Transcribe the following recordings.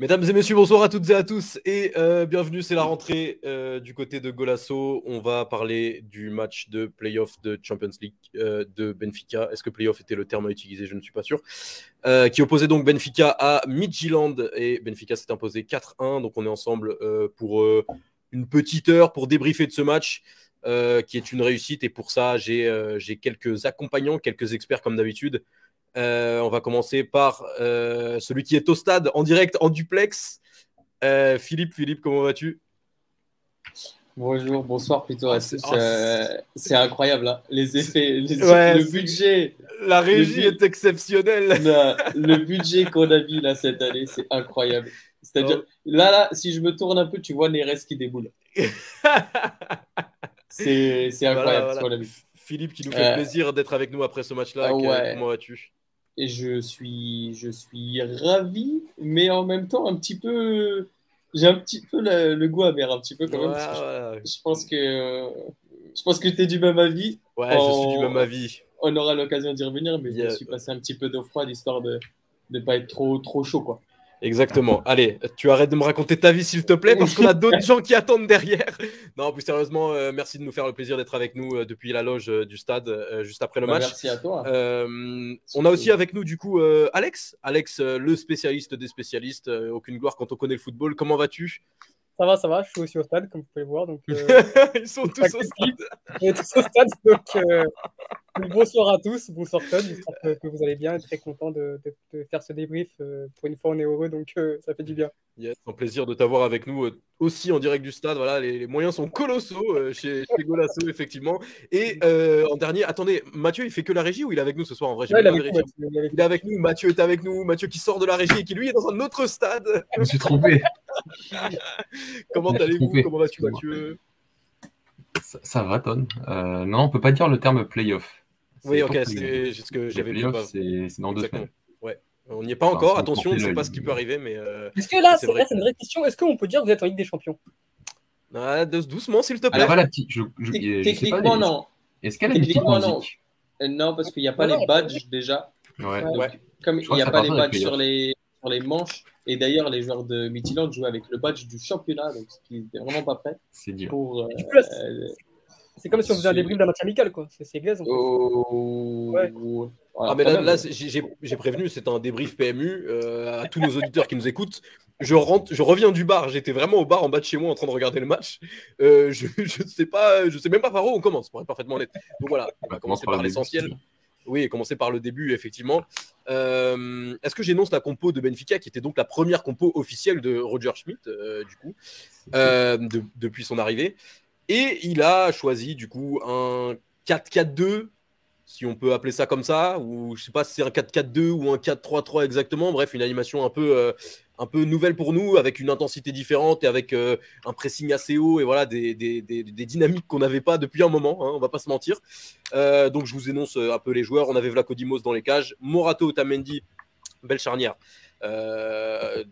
Mesdames et messieurs, bonsoir à toutes et à tous et euh, bienvenue, c'est la rentrée euh, du côté de Golasso. On va parler du match de playoff de Champions League euh, de Benfica. Est-ce que playoff était le terme à utiliser? Je ne suis pas sûr. qui opposait donc Benfica à Midtjylland et Benfica s'est imposé 4-1. Donc on est ensemble pour une petite heure pour débriefer de ce match. qui est une réussite et pour ça j'ai quelques accompagnants, quelques experts comme d'habitude. Euh, on va commencer par euh, celui qui est au stade en direct, en duplex. Euh, Philippe, Philippe, comment vas-tu? Bonjour, bonsoir plutôt à tous. c'est incroyable, hein. les effets, le budget. La régie est exceptionnelle. le budget qu'on a mis là cette année, c'est incroyable. C'est-à-dire, oh. là, là, si je me tourne un peu, tu vois Neres qui déboule. c'est incroyable. Philippe qui nous fait plaisir d'être avec nous après ce match-là. Ah comment vas-tu? Et je suis, je suis ravi, mais en même temps un petit peu, j'ai un petit peu le, goût amer, un petit peu quand même. je, pense que, je pense que tu es du même avis. Ouais, je suis du même avis. On aura l'occasion d'y revenir, mais je suis passé un petit peu d'eau froide histoire de ne pas être trop, trop chaud, quoi. Exactement. Allez, tu arrêtes de me raconter ta vie, s'il te plaît, parce qu'on a d'autres gens qui attendent derrière. Non, plus sérieusement, euh, merci de nous faire le plaisir d'être avec nous euh, depuis la loge euh, du stade juste après le bah, match. Merci à toi. on a aussi avec nous, du coup, Alex. Alex, le spécialiste des spécialistes. aucune gloire quand on connaît le football. Comment vas-tu? Ça va, ça va, je suis aussi au stade, comme vous pouvez voir. Donc, Ils sont tous au stade. Ils sont tous au stade, donc bonsoir à tous, bonsoir Todd, j'espère que, vous allez bien et très content de, faire ce débrief. Euh, pour une fois, on est heureux, donc euh, ça fait du bien. Yes, un plaisir de t'avoir avec nous euh, aussi en direct du stade. Voilà, les, moyens sont colossaux chez, chez Golasso, effectivement. Et en dernier, attendez, Mathieu, il fait que la régie ou il est avec nous ce soir en vrai il, est avec nous, Mathieu est avec nous, Mathieu qui sort de la régie et qui lui est dans un autre stade. Je me suis trompé. Comment allez-vous? Comment vas-tu, Mathieu? Ça, va, Ton. non, on peut pas dire le terme playoff. Oui, ok, c'est ce que j'avais lu. C'est dans deux semaines. Ouais. On n'y est pas encore, attention, on ne sait pas ce qui peut arriver. mais. Euh, Est-ce que là, c'est une vraie question Est-ce qu'on peut dire que vous êtes en Ligue des Champions? Ah, Doucement, s'il te plaît. Alors, voilà, Techniquement, non. Est-ce qu'elle a une petite musique non. Euh, non, parce qu'il n'y a pas les badges déjà. Ouais. Comme il n'y a pas les badges sur les, sur les manches, et d'ailleurs, les joueurs de Midtjylland jouent avec le badge du championnat, donc ce qui n'est vraiment pas prêt. C'est dur. Pour, c'est comme si on faisait un débrief d'un match amical, quoi. C'est glaise. En fait. oh... ouais. ah, mais là, là j'ai prévenu, c'est un débrief PMU euh, à tous nos auditeurs qui nous écoutent. Je, rentre, je reviens du bar. J'étais vraiment au bar en bas de chez moi en train de regarder le match. Euh, je ne sais pas, je sais même pas par où on commence, pour être parfaitement honnête. Donc voilà, on va commencer par, l'essentiel. Oui, commencer par le début, effectivement. Euh, est-ce que j'énonce la compo de Benfica, qui était donc la première compo officielle de Roger Schmidt, du coup, de, depuis son arrivée? Et il a choisi du coup un 4-4-2, si on peut appeler ça comme ça, ou je sais pas si c'est un 4-4-2 ou un 4-3-3 exactement. Bref, une animation un peu, euh, un peu nouvelle pour nous, avec une intensité différente et avec euh, un pressing assez haut et voilà des, des, des, dynamiques qu'on n'avait pas depuis un moment. Hein, on va pas se mentir. Euh, donc je vous énonce un peu les joueurs. On avait Vlaco Dimos dans les cages, Morato Otamendi, belle charnière.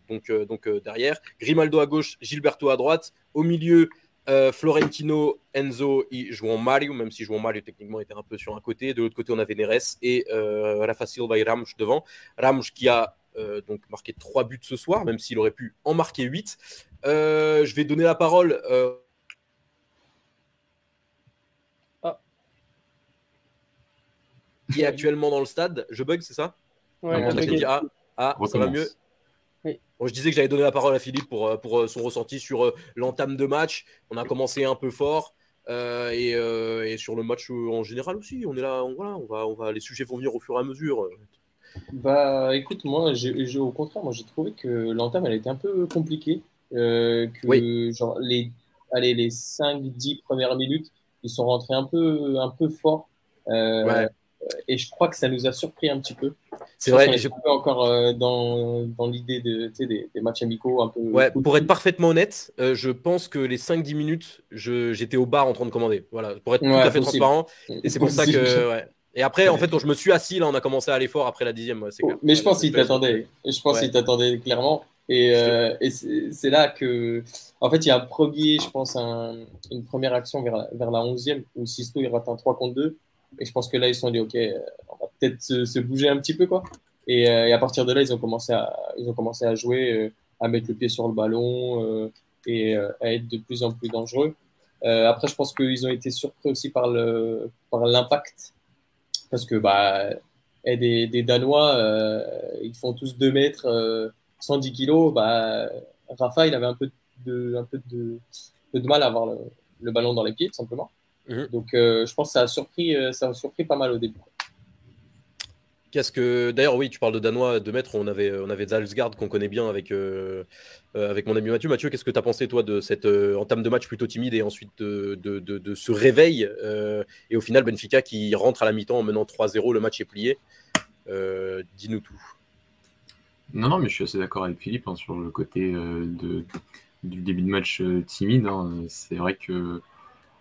donc, donc derrière, Grimaldo à gauche, Gilberto à droite, au milieu. Euh, Florentino, Enzo et João Mario, même si João Mario techniquement était un peu sur un côté. De l'autre côté, on avait Neres et euh, Rafa Silva et devant. Ramos qui a euh, donc marqué 3 buts ce soir, même s'il aurait pu en marquer 8. je vais donner la parole. Ah. Qui est actuellement dans le stade. Je bug, c'est ça? Ouais, ah, ah ça va mieux je disais que j'allais donner la parole à Philippe pour, euh, pour euh, son ressenti sur euh, l'entame de match. On a commencé un peu fort. et, sur le match en général aussi, on est là, on, voilà, on va, on va, les sujets vont venir au fur et à mesure. Bah, écoute, moi, au contraire, moi, j'ai trouvé que l'entame, elle était un peu compliquée. que genre, les, allez, les 5-10 premières minutes, ils sont rentrés un peu, un peu fort. ouais et je crois que ça nous a surpris un petit peu. C'est vrai. Je suis encore euh, dans, dans l'idée de, des, des, matchs amicaux un peu. Ouais, pour être parfaitement honnête, euh, je pense que les 5-10 minutes, j'étais au bar en train de commander. Voilà, pour être tout à fait transparent. Et c'est pour ça que. Ouais. Et après, en fait, quand je me suis assis, là, on a commencé à aller fort après la dixième. Mais je pense qu'il t'attendait. Je pense qu'il t'attendait clairement. Et, euh, et c'est là que, en fait, il y a un premier, je pense, un, une première action vers, vers la onzième où Sisto il rate un 3 contre 2. Et je pense que là, ils se sont dit, OK, euh, on va peut-être se, bouger un petit peu, quoi. Et, euh, et, à partir de là, ils ont commencé à, ils ont commencé à jouer. Euh, à mettre le pied sur le ballon et à être de plus en plus dangereux. après, je pense qu'ils ont été surpris aussi par le par l'impact parce que bah et des, des Danois, ils font tous 2 mètres, 110 kilos. Bah, Rafa, il avait un peu de, un peu de, de mal à avoir le, le ballon dans les pieds, tout simplement. Mhm. Donc, euh, je pense que ça a surpris, euh, ça a surpris pas mal au début. Qu'est-ce que d'ailleurs oui tu parles de danois de maître on avait on avait Zalsgaard qu'on connaît bien avec euh, avec mon ami Mathieu Mathieu qu'est-ce que tu as pensé toi de cette entame de match plutôt timide et ensuite de, de, de, ce réveil et au final Benfica qui rentre à la mi-temps en menant 3-0 le match est plié dis-nous tout non non mais je suis assez d'accord avec Philippe hein, sur le côté de du début de match timide hein. c'est vrai que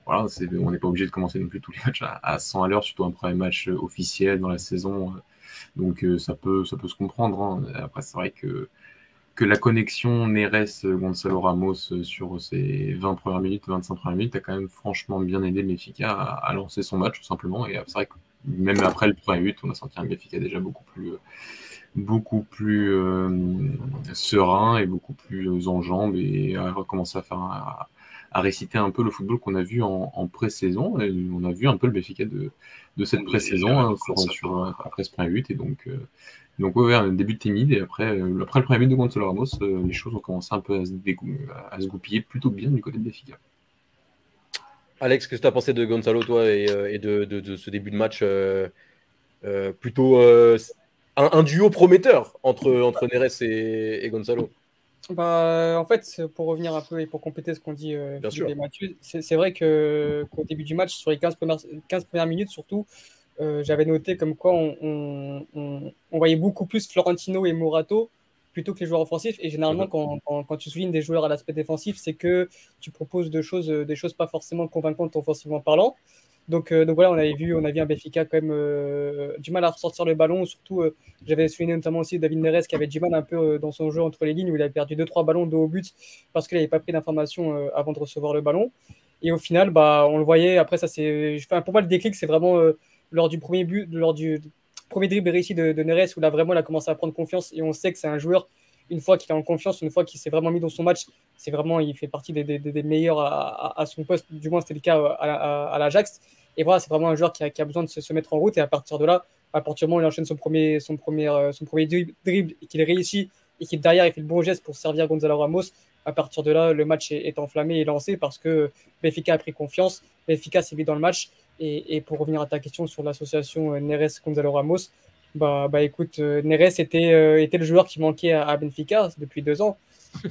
voilà, on n'est pas obligé de commencer non plus tous les matchs à, 100 à l'heure, surtout un premier match euh, officiel dans la saison. Euh. Donc euh, ça, peut, ça peut se comprendre. Hein. Après, c'est vrai que, que la connexion Neres-Gonzalo Ramos sur ses 20 premières minutes, 25 premières minutes, a quand même franchement bien aidé le Benfica à, lancer son match, tout simplement. Et c'est vrai que même après le premier but, on a senti un Benfica déjà beaucoup plus beaucoup plus serein et beaucoup plus en jambes et a recommencé à faire un, réciter un peu le football qu'on a vu en, pré-saison. Et on a vu un peu le Benfica de, de cette pré-saison hein, sur, après ce premier but. Et donc, euh, donc ouais, un début timide. Et après, euh, après le premier but de Gonzalo Ramos, euh, les choses ont commencé un peu à se, à se goupiller plutôt bien du côté de Benfica. Alex, qu'est-ce que tu as pensé de Gonzalo, toi, et, de, de, ce début de match plutôt un, duo prometteur entre, entre Neres et, et Gonzalo? Bah, en fait, pour revenir un peu et pour compléter ce qu'on dit euh, c'est vrai qu'au début du match, sur les 15 premières, 15 premières minutes surtout, euh, j'avais noté comme quoi on, on, on, voyait beaucoup plus Florentino et Morato plutôt que les joueurs offensifs. Et généralement, quand, quand, quand tu soulignes des joueurs à l'aspect défensif, c'est que tu proposes de choses, des choses pas forcément convaincantes offensivement parlant. Donc, euh, donc voilà, on avait vu, on a vu un Benfica quand même euh, du mal à ressortir le ballon. Surtout, euh, j'avais souligné notamment aussi David Neres qui avait du mal un peu dans son jeu entre les lignes où il a perdu 2-3 ballons de haut but parce qu'il n'avait pas pris d'informations avant de recevoir le ballon. Et au final, bah, on le voyait. Après, ça c'est, enfin, pour moi, le déclic, c'est vraiment lors du premier but, lors du premier dribble réussi de, de Neres où là vraiment, il a commencé à prendre confiance et on sait que c'est un joueur une fois qu'il est en confiance, une fois qu'il s'est vraiment mis dans son match, c'est vraiment, il fait partie des, meilleurs à, son poste, du moins c'était le cas à, à l'Ajax. Et voilà, c'est vraiment un joueur qui a, besoin de se, mettre en route. Et à partir de là, à partir du moment où il enchaîne son premier, son premier, euh, son premier dribble et qu'il réussit et qu'il derrière il fait le bon geste pour servir Gonzalo Ramos, à partir de là, le match est, enflammé et lancé parce que Benfica a pris confiance. Benfica s'est mis dans le match. Et, pour revenir à ta question sur l'association euh, Neres-Gonzalo Ramos, bah, bah écoute, euh, Neres était, était le joueur qui manquait à, Benfica depuis deux ans.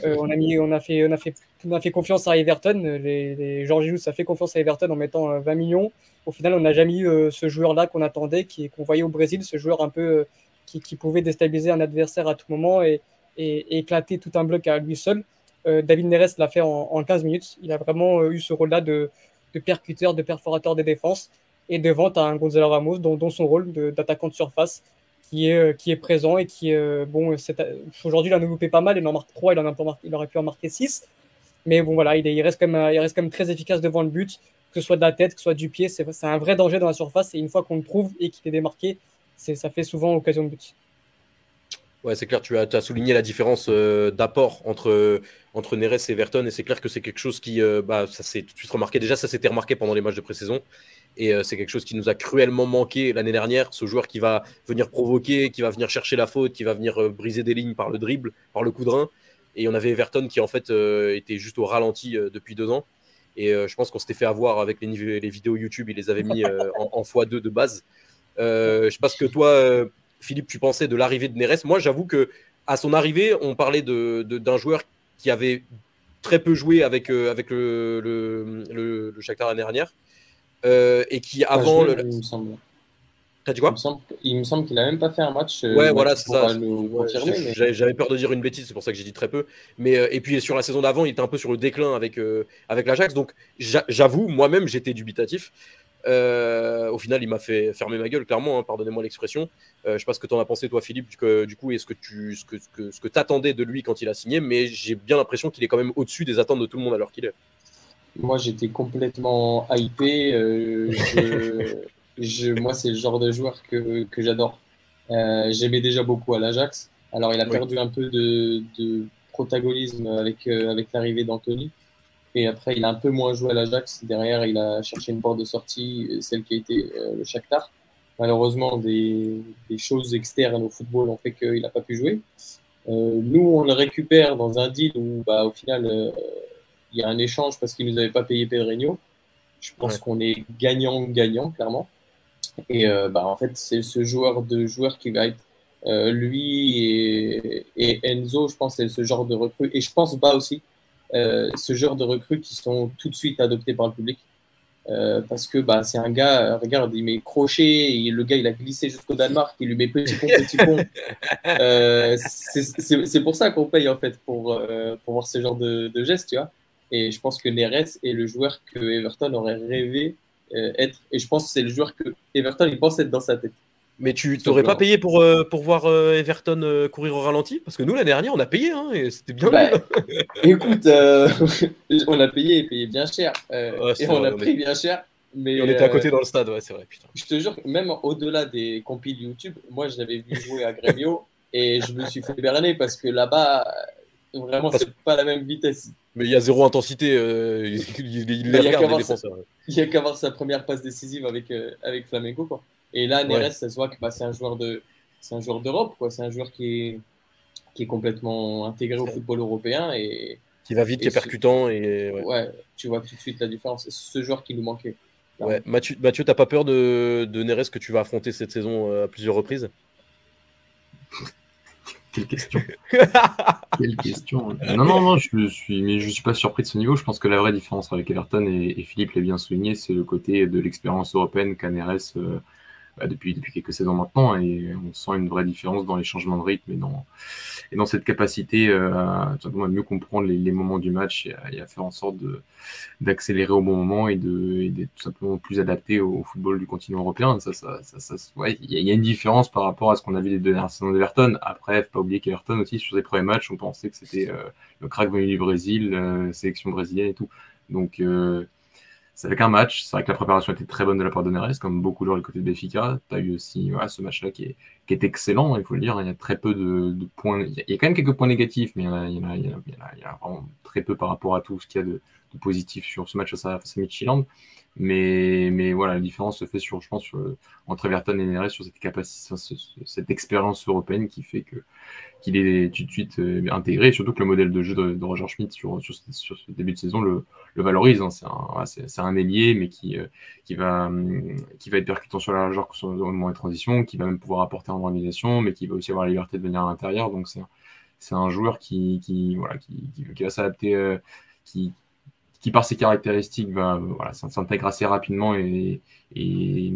Euh, on, a mis, on, a fait, on, a fait, on a fait confiance à Everton. Les, les George a fait confiance à Everton en mettant 20 euh, millions. Au final, on n'a jamais eu euh, ce joueur-là qu'on attendait, qu'on voyait au Brésil, ce joueur un peu qui, qui, pouvait déstabiliser un adversaire à tout moment et, et, éclater tout un bloc à lui seul. David Neres l'a fait en, 15 minutes. Il a vraiment eu ce rôle-là de, de, percuteur, de perforateur des défenses. Et devant, tu as un Gonzalo Ramos dont, son rôle d'attaquant de, surface qui est, euh, présent et qui, euh, bon, aujourd'hui, il en a loupé pas mal, il en marque 3, il, en a il aurait pu en marquer 6. Mais bon, voilà, il reste quand même très efficace devant le but, que ce soit de la tête, que ce soit du pied. C'est un vrai danger dans la surface. Et une fois qu'on le trouve et qu'il est démarqué, ça fait souvent occasion de but. Ouais, c'est clair, tu as, souligné la différence euh, d'apport entre, entre Neres et Everton, et c'est clair que c'est quelque chose qui, bah, ça s'est tout de suite remarqué. Déjà, ça s'était remarqué pendant les matchs de pré-saison, et euh, c'est quelque chose qui nous a cruellement manqué l'année dernière. Ce joueur qui va venir provoquer, qui va venir chercher la faute, qui va venir euh, briser des lignes par le dribble, par le coup de rein. Et on avait Everton qui en fait euh, était juste au ralenti depuis deux ans. Et je pense qu'on s'était fait avoir avec les, vidéos YouTube, il les avait mis en, x2 de base. je sais pas ce que toi, Philippe, tu pensais de l'arrivée de Neres. Moi, j'avoue que à son arrivée, on parlait d'un de, joueur qui avait très peu joué avec, avec le, le, le, le Shakhtar l'année dernière. Euh, et qui avant le. Il me semble. Dit quoi Il me semble, qu'il a même pas fait un match. Euh, ouais, voilà, c'est ça. J'avais peur de dire une bêtise, c'est pour ça que j'ai dit très peu. Mais euh, et puis sur la saison d'avant, il était un peu sur le déclin avec avec l'Ajax. Donc j'avoue, moi-même, j'étais dubitatif. Au final, il m'a fait fermer ma gueule, clairement. Hein, pardonnez-moi l'expression. je sais pas ce que tu en as pensé, toi, Philippe. Du, coup, est-ce que tu ce que, ce que, attendais de lui quand il a signé Mais j'ai bien l'impression qu'il est quand même au-dessus des attentes de tout le monde alors qu'il est. Moi, j'étais complètement hypé. Euh, je, moi, c'est le genre de joueur que, que j'adore. Euh, J'aimais déjà beaucoup à l'Ajax. Alors, il a perdu un peu de, de protagonisme avec, avec l'arrivée d'Anthony. Et après, il a un peu moins joué à l'Ajax. Derrière, il a cherché une porte de sortie, celle qui a été le Shakhtar. Malheureusement, des, des, choses externes au football ont fait qu'il n'a pas pu jouer. nous, on le récupère dans un deal où, bah, au final, il y a un échange parce qu'il ne nous avait pas payé Pedrinho. Je pense qu'on est gagnant-gagnant, clairement. Et euh, bah, en fait, c'est ce joueur de joueur qui va être euh, lui et, Enzo, je pense, c'est ce genre de recrues. Et je pense pas aussi euh, ce genre de recrues qui sont tout de suite adoptés par le public. parce que bah, c'est un gars, regarde, il met crochet, et le gars il a glissé jusqu'au Danemark, il lui met petit pont, petit pont. c'est pour ça qu'on paye en fait, pour, pour voir ce genre de, de gestes, tu vois. Et je pense que Neres est le joueur que Everton aurait rêvé euh, être. Et je pense que c'est le joueur que Everton il pense être dans sa tête. Mais tu t'aurais pas payé pour, euh, pour voir euh, Everton courir au ralenti? Parce que nous, l'année dernière, on a payé, hein, et c'était bien. Bah, écoute, on a payé et payé bien cher. et on a pris bien cher. Mais, on était à côté dans le stade, ouais, c'est vrai. Putain. Je te jure, même au-delà des compiles YouTube, moi, je l'avais vu jouer à Grêmio et je me suis fait berner parce que là-bas, vraiment, c'est pas la même vitesse. Mais il y a zéro intensité. Euh, il, il, les regarde, les défenseurs. Il n'y a qu'à voir sa première passe décisive avec, euh, avec Flamengo. Quoi. Et là, Neres, ça se voit que bah, c'est un joueur de, c'est un joueur d'Europe. Quoi. C'est un joueur qui est, qui est complètement intégré au football européen. Et, qui va vite, qui est percutant. Et, ouais. tu vois tout de suite la différence. C'est ce joueur qui nous manquait. Ouais. Mathieu, Mathieu t'as pas peur de, de Neres que tu vas affronter cette saison euh, à plusieurs reprises? Quelle question. Quelle question. Non, non, non, je suis, mais je suis pas surpris de ce niveau. Je pense que la vraie différence avec Everton, et, Philippe l'a bien souligné, c'est le côté de l'expérience européenne qu'Aneres euh, bah, depuis, depuis quelques saisons maintenant. Et on sent une vraie différence dans les changements de rythme et dans, et dans cette capacité euh, à, mieux comprendre les, moments du match et à, faire en sorte d'accélérer au bon moment et d'être tout simplement plus adapté au, football du continent européen. Ça, ça, ça, ouais, il y, a une différence par rapport à ce qu'on a vu des dernières saisons d'Everton. Après, pas oublier qu'Everton aussi, sur ses premiers matchs, on pensait que c'était euh, le crack venu du Brésil, euh, sélection brésilienne et tout. Donc, c'est avec un match. C'est vrai que la préparation était très bonne de la part de Neres, comme beaucoup de joueurs du côté de Béfica. Tu as eu aussi ce match-là qui est, qui est, excellent, il faut le dire. Il y a très peu de, points. Il y, a, quand même quelques points négatifs, mais il y, en a, vraiment très peu par rapport à tout ce qu'il y a de, positif sur ce match face à, face mais, mais voilà, la différence se fait sur, je pense, entre Everton et Neres sur cette capacité, cette expérience européenne qui fait que qu'il est tout de suite euh, intégré, surtout que le modèle de jeu de, Roger Schmidt sur, sur, ce début de saison le, le valorise. Hein. C'est un, un, ailier, mais qui, euh, qui, va, qui va être percutant sur la largeur au moment de transition, qui va même pouvoir apporter en organisation, mais qui va aussi avoir la liberté de venir à l'intérieur. Donc c'est un joueur qui, qui, voilà, qui, qui va s'adapter, euh, qui, qui par ses caractéristiques va voilà, s'intègre assez rapidement et, et,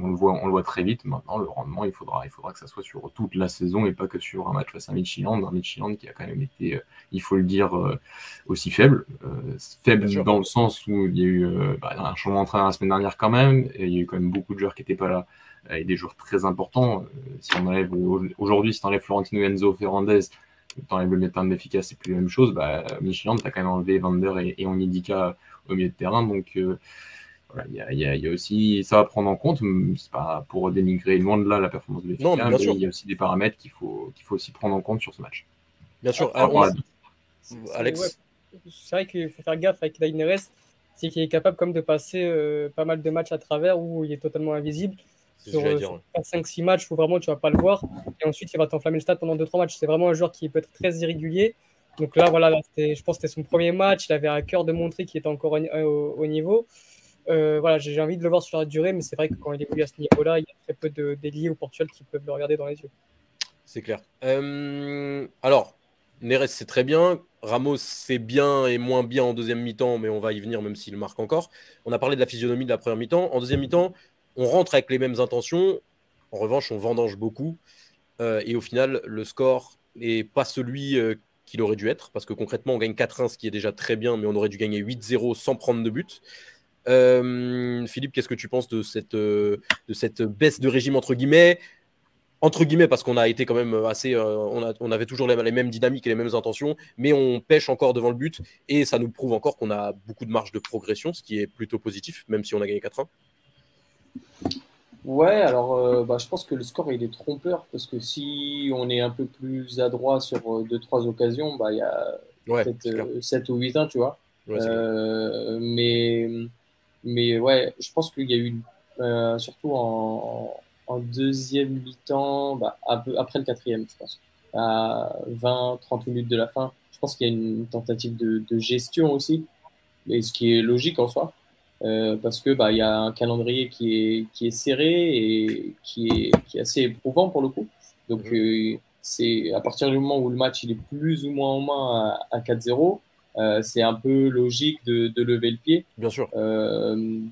on, le voit, on le voit très vite. Maintenant, le rendement, il faudra, il faudra que ça soit sur toute la saison et pas que sur un match face à Midtjylland. Un Midtjylland qui a quand même été, euh, il faut le dire, euh, aussi faible. Euh, faible dans le sens où il y a eu bah, un changement d'entraîneur la semaine dernière quand même, et il y a eu quand même beaucoup de joueurs qui n'étaient pas là et des joueurs très importants. si on enlève aujourd'hui, si on enlève Florentino Enzo Ferrandez, t'enlèves le milieu de efficace, c'est plus la même chose. Bah, Michelin, tu as quand même enlevé Vander et, et Onyedika au milieu de terrain. Donc, euh, voilà, il y, y, a aussi ça à prendre en compte. C'est pas pour dénigrer loin de là la performance de Benfica, mais, il y a aussi des paramètres qu'il faut, qu'il faut aussi prendre en compte sur ce match. Bien sûr. Alex C'est vrai qu'il faut faire gaffe avec Neres, c'est qu'il est capable comme de passer euh, pas mal de matchs à travers où il est totalement invisible sur 5-6 matchs où vraiment tu vas pas le voir. Et ensuite, il va t'enflammer le stade pendant 2-3 matchs. C'est vraiment un joueur qui peut être très irrégulier. Donc là, voilà, je pense que c'était son premier match. Il avait à cœur de montrer qu'il était encore au, niveau. Euh, voilà, j'ai envie de le voir sur la durée, mais c'est vrai que quand il évolue à ce niveau-là, il y a très peu de déliés au Portugal qui peuvent le regarder dans les yeux. C'est clair. Euh, alors, Neres, c'est très bien. Ramos, c'est bien et moins bien en deuxième mi-temps, mais on va y venir même s'il marque encore. On a parlé de la physionomie de la première mi-temps. En deuxième mi-temps, on rentre avec les mêmes intentions. En revanche, on vendange beaucoup. Euh, et au final, le score n'est pas celui euh, qu'il aurait dû être. Parce que concrètement, on gagne 4-1, ce qui est déjà très bien, mais on aurait dû gagner 8-0 sans prendre de but. Euh, Philippe, qu'est-ce que tu penses de cette, baisse de régime, entre guillemets? Entre guillemets, parce qu'on a été quand même assez. on, avait toujours les, les, mêmes dynamiques et les mêmes intentions, mais on pêche encore devant le but et ça nous prouve encore qu'on a beaucoup de marge de progression, ce qui est plutôt positif, même si on a gagné 4-1. Ouais, alors bah, je pense que le score il est trompeur parce que si on est un peu plus adroit sur 2-3 occasions, bah, il y a peut-être 7 ou 8 ans, tu vois. mais, mais ouais, je pense qu'il y a eu, surtout en, en deuxième mi-temps, bah, après le quatrième, je pense, à 20-30 minutes de la fin. Je pense qu'il y a une tentative de, gestion aussi, et ce qui est logique en soi, euh, parce que bah, il y a un calendrier qui est, qui est serré et qui est, qui est assez éprouvant pour le coup. Donc mhm. euh, c'est à partir du moment où le match il est plus ou moins en main à, à 4-0, euh, c'est un peu logique de, de, lever le pied. Bien sûr.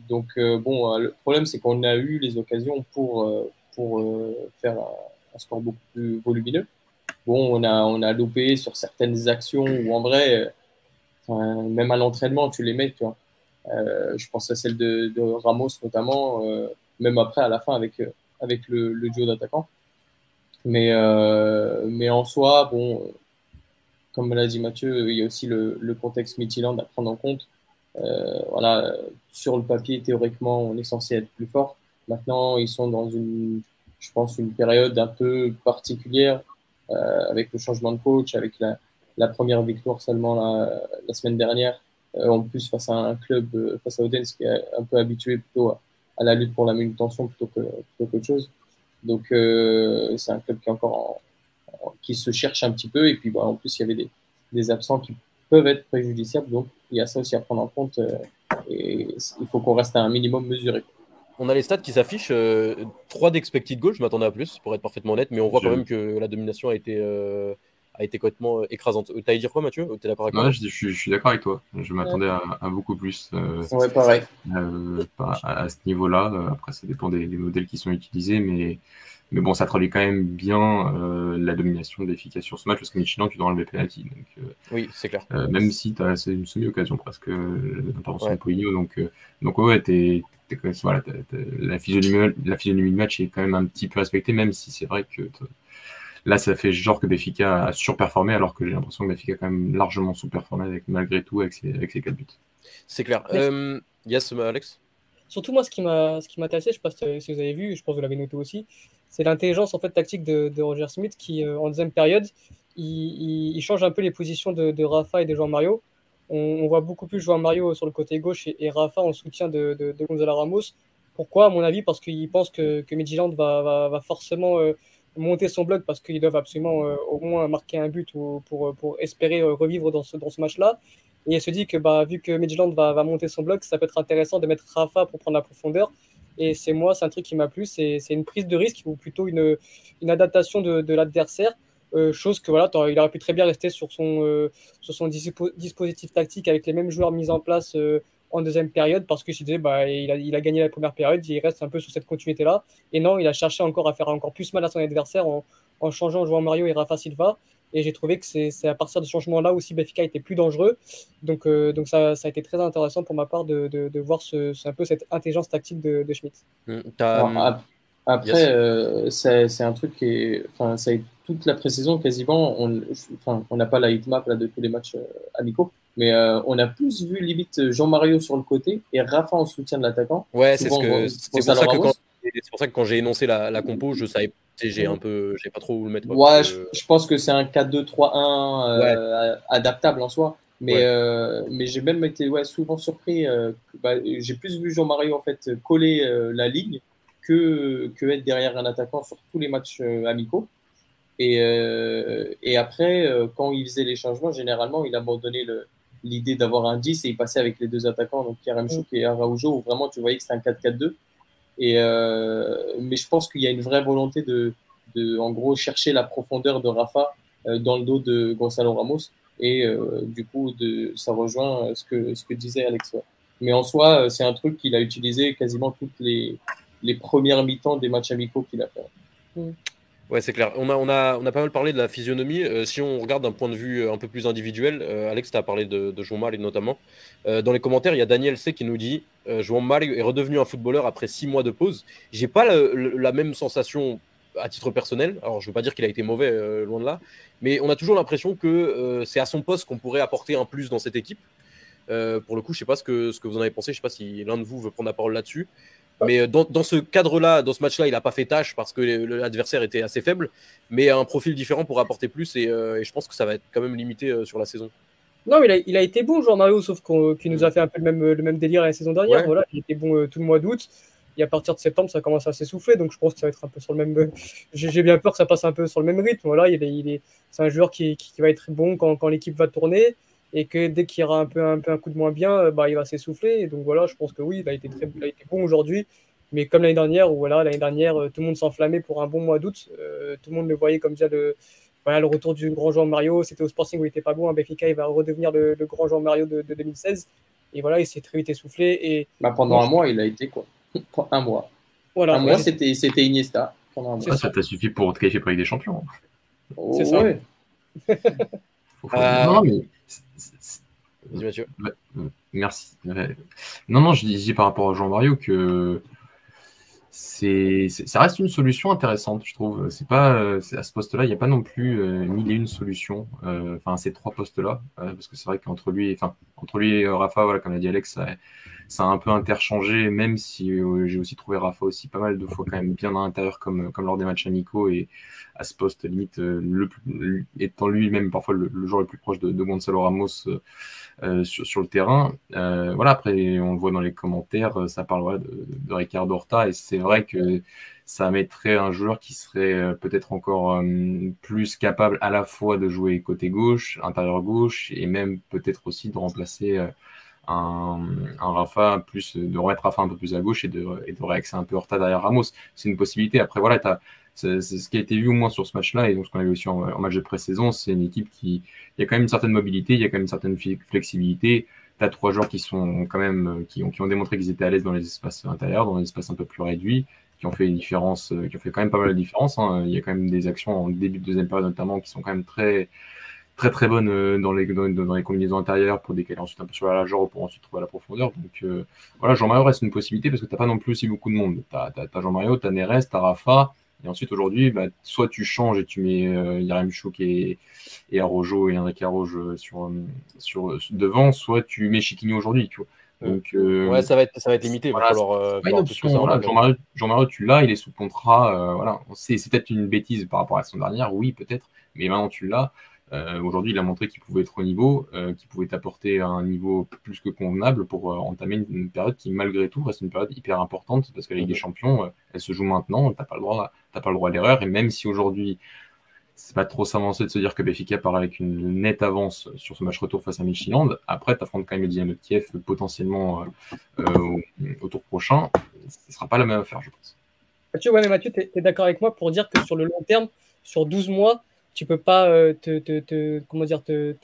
Donc, bon, le problème, c'est qu'on a eu les occasions pour, pour faire un, score beaucoup plus volumineux. Bon, on a, on a loupé sur certaines actions où, en vrai, même à l'entraînement, tu les mets, tu vois. Je pense à celle de, Ramos, notamment, même après, à la fin, avec, avec le, duo d'attaquants. Mais, mais en soi, bon comme l'a dit Mathieu, il y a aussi le, contexte Midtjylland à prendre en compte. Euh, voilà, sur le papier, théoriquement, on est censé être plus fort. Maintenant, ils sont dans une, je pense, une période un peu particulière euh, avec le changement de coach, avec la, première victoire seulement la semaine dernière. Euh, en plus, face à un club, face à Odense, qui est un peu habitué plutôt à, la lutte pour la manutention plutôt que plutôt qu'autre chose. Donc, c'est un club qui est encore en, qui se cherche un petit peu. Et puis, bah, en plus, il y avait des, des, absents qui peuvent être préjudiciables. Donc, il y a ça aussi à prendre en compte. Euh, et il faut qu'on reste à un minimum mesuré. On a les stats qui s'affichent. 3 euh, d'expected goals, je m'attendais à plus, pour être parfaitement honnête. Mais on voit quand même que la domination a été, euh, a été complètement écrasante. T'as à dire quoi, Mathieu? Es d'accord avec moi? je, je, suis d'accord avec toi. Je m'attendais à, beaucoup plus. ouais, pareil. à, ce niveau-là. Après, ça dépend des, des, modèles qui sont utilisés. Mais mais bon, ça traduit quand même bien euh, la domination de l'efficace sur ce match, parce que Michelin, tu dois enlever penalty. Donc, euh, oui, c'est clair. Euh, même si tu as une semi-occasion presque d'intervention ouais. de Poligno. Donc, donc ouais, t'es, voilà, la, physionomie, la physionomie de match est quand même un petit peu respectée, même si c'est vrai que là, ça fait genre que Béfica a surperformé, alors que j'ai l'impression que Béfica a quand même largement sous-performé avec, malgré tout avec ses, avec ses 4 buts. C'est clair. yes, Alex? Surtout moi, ce qui m'a, ce qui intéressé, je ne sais pas si vous avez vu, je pense que vous l'avez noté aussi, c'est l'intelligence en fait tactique de, Roger Smith qui, euh, en deuxième période, il, change un peu les positions de, Rafa et de Jean Mario. On, voit beaucoup plus Jean Mario sur le côté gauche et, Rafa en soutien de, Gonzalo Ramos. Pourquoi? À mon avis, parce qu'il pense que, que Midland va, va, forcément euh, monter son bloc parce qu'ils doivent absolument euh, au moins marquer un but pour, pour, espérer revivre dans ce, dans ce match-là. Et il se dit que bah, vu que Midland va, va, monter son bloc, ça peut être intéressant de mettre Rafa pour prendre la profondeur. Et c'est moi, c'est un truc qui m'a plu, c'est une prise de risque ou plutôt une, une adaptation de, de l'adversaire. Euh, chose que voilà, il aurait pu très bien rester sur son, euh, sur son dispositif tactique avec les mêmes joueurs mis en place euh, en deuxième période parce que disais, bah, il, a, il a gagné la première période, il reste un peu sur cette continuité-là. Et non, il a cherché encore à faire encore plus mal à son adversaire en, en changeant en jouant Mario et Rafa Silva. Et j'ai trouvé que c'est à partir de ce changement-là aussi Benfica était plus dangereux. Donc, euh, donc ça, ça, a été très intéressant pour ma part de, de, de voir ce, un peu cette intelligence tactique de, de Schmidt. Mmh, après, euh, c'est un truc qui est. Enfin, ça a toute la pré-saison quasiment. On enfin, n'a pas la hitmap là, de tous les matchs euh, amicaux. Mais on a plus vu limite Jean-Mario sur le côté et Rafa en soutien de l'attaquant. Ouais, c'est pour, ça que quand, pour ça que quand j'ai énoncé la, la compo, je savais j'ai un peu, j'ai pas trop où le mettre. Ouais, je, pense que c'est un 4-2-3-1 euh, adaptable en soi. Mais, euh, mais j'ai même été ouais, souvent surpris. Euh, bah, j'ai plus vu Jean-Marie en fait coller la ligne que, que être derrière un attaquant sur tous les matchs amicaux. Et, et après, quand il faisait les changements, généralement, il abandonnait l'idée d'avoir un 10 et il passait avec les deux attaquants, donc Chouk mm. et Araujo, où vraiment tu voyais que c'était un 4-4-2. Et, euh, mais je pense qu'il y a une vraie volonté de, de, en gros, chercher la profondeur de Rafa euh, dans le dos de Gonzalo Ramos. Et euh, du coup, de, ça rejoint ce que, ce que disait Alex. Mais en soi, c'est un truc qu'il a utilisé quasiment toutes les, les premières mi-temps des matchs amicaux qu'il a fait. Ouais, c'est clair. On a, pas mal parlé de la physionomie. Euh, si on regarde d'un point de vue euh, un peu plus individuel, euh, Alex, tu as parlé de, de João notamment. dans les commentaires, il y a Daniel C qui nous dit euh, João est redevenu un footballeur après six mois de pause. J'ai pas la, même sensation à titre personnel. Alors, je veux pas dire qu'il a été mauvais, loin de là. Mais on a toujours l'impression que c'est à son poste qu'on pourrait apporter un plus dans cette équipe. pour le coup, je sais pas ce que, ce que vous en avez pensé. Je sais pas si l'un de vous veut prendre la parole là-dessus. Mais dans, dans ce cadre-là, dans ce match-là, il n'a pas fait tâche parce que l'adversaire était assez faible. Mais un profil différent pour apporter plus. Et, et, je pense que ça va être quand même limité sur la saison. Non, mais il a, il a été bon, Jean-Mario, sauf qu'il nous a fait un peu le même, le même délire la saison dernière. Voilà, il était bon tout le mois d'août et à partir de septembre, ça commence à s'essouffler. Donc je pense que ça va être un peu sur le même. J'ai bien peur que ça passe un peu sur le même rythme. Voilà, il est, il est... c'est un joueur qui, qui, va être bon quand, quand l'équipe va tourner et que dès qu'il y aura un peu, un peu un coup de moins bien, bah, il va s'essouffler. Donc voilà, je pense que oui, il a été, très, il a été bon aujourd'hui. Mais comme l'année dernière, où voilà, l'année dernière, tout le monde s'enflammait pour un bon mois d'août, euh, tout le monde le voyait comme déjà le, voilà, le retour du grand Jean Mario. C'était au Sporting où il était pas bon. Un Béfica, il va redevenir le, grand Jean Mario de, de, 2016. Et voilà, il s'est très vite essoufflé. Et bah, pendant un mois, il a été quoi Un mois. Voilà, un mois, c'était, c'était Iniesta. Pendant un mois. Ça t'a suffi pour te qualifier pour Ligue des Champions. Oh, c'est ça. Ouais. euh... Non, mais. Merci. Non, non, je disais par rapport à Jean Mario que c'est, ça reste une solution intéressante, je trouve. C'est pas à ce poste-là, il n'y a pas non plus euh, mille et une solutions. Euh, enfin, ces trois postes-là, euh, parce que c'est vrai qu'entre lui, entre lui et Rafa, voilà, comme l'a dit Alex, ça, ça, a un peu interchangé. Même si j'ai aussi trouvé Rafa aussi pas mal de fois quand même bien à l'intérieur, comme, comme lors des matchs amicaux et à ce poste limite, le étant lui-même parfois le, joueur le plus proche de, Gonzalo Ramos. Euh, sur, le terrain. Euh, voilà, après, on le voit dans les commentaires, euh, ça parle de, de, Ricardo Horta, et c'est vrai que ça mettrait un joueur qui serait peut-être encore plus capable à la fois de jouer côté gauche, intérieur gauche, et même peut-être aussi de remplacer un, un, Rafa plus de remettre Rafa un peu plus à gauche et de, et de réaxer un peu Horta derrière Ramos. C'est une possibilité. Après, voilà, c'est ce qui a été vu au moins sur ce match-là et donc ce qu'on a vu aussi en, match de pré-saison. C'est une équipe qui, il y a quand même une certaine mobilité, il y a quand même une certaine flexibilité. Tu as trois joueurs qui sont quand même, qui ont, qui ont démontré qu'ils étaient à l'aise dans les espaces intérieurs, dans les espaces un peu plus réduits, qui ont fait une différence, qui ont fait quand même pas mal de différence. Hein. Il y a quand même des actions en début de deuxième période notamment qui sont quand même très, très très bonnes euh, dans les, dans, les combinaisons intérieures pour décaler ensuite un peu sur la largeur pour ensuite trouver la profondeur. Donc euh, voilà, Jean-Mario reste une possibilité parce que tu n'as pas non plus aussi beaucoup de monde. Tu as, as, Jean-Mario, tu as Neres, tu as Rafa, et ensuite, aujourd'hui, bah, soit tu changes et tu mets euh, Yarem Chouk et, et Arojo et Enrique Arojo sur, euh, sur, devant, soit tu mets Chiquinho aujourd'hui. Donc, euh, ouais, ça va être, ça va être limité. Voilà, Jean-Marie, tu l'as, il est sous contrat. voilà. C'est peut-être une bêtise par rapport à son dernière, oui, peut-être, mais maintenant tu l'as. Euh, aujourd'hui, il a montré qu'il pouvait être au niveau, euh, qu'il pouvait apporter un niveau plus que convenable pour euh, entamer une, période qui, malgré tout, reste une période hyper importante parce que la Ligue des. Champions, elle se joue maintenant. T'as pas le droit, pas le droit à l'erreur. Et même si aujourd'hui, c'est pas trop s'avancer de se dire que Béfica part avec une nette avance sur ce match retour face à Michiland. Après, tu affrontes quand même le Dynamo de Kiev potentiellement au, tour prochain. Ce sera pas la même affaire, je pense. Mathieu, ouais, mais Mathieu, tu es d'accord avec moi pour dire que sur le long terme, sur 12 mois, tu peux pas euh, te, te, te, comment dire, te,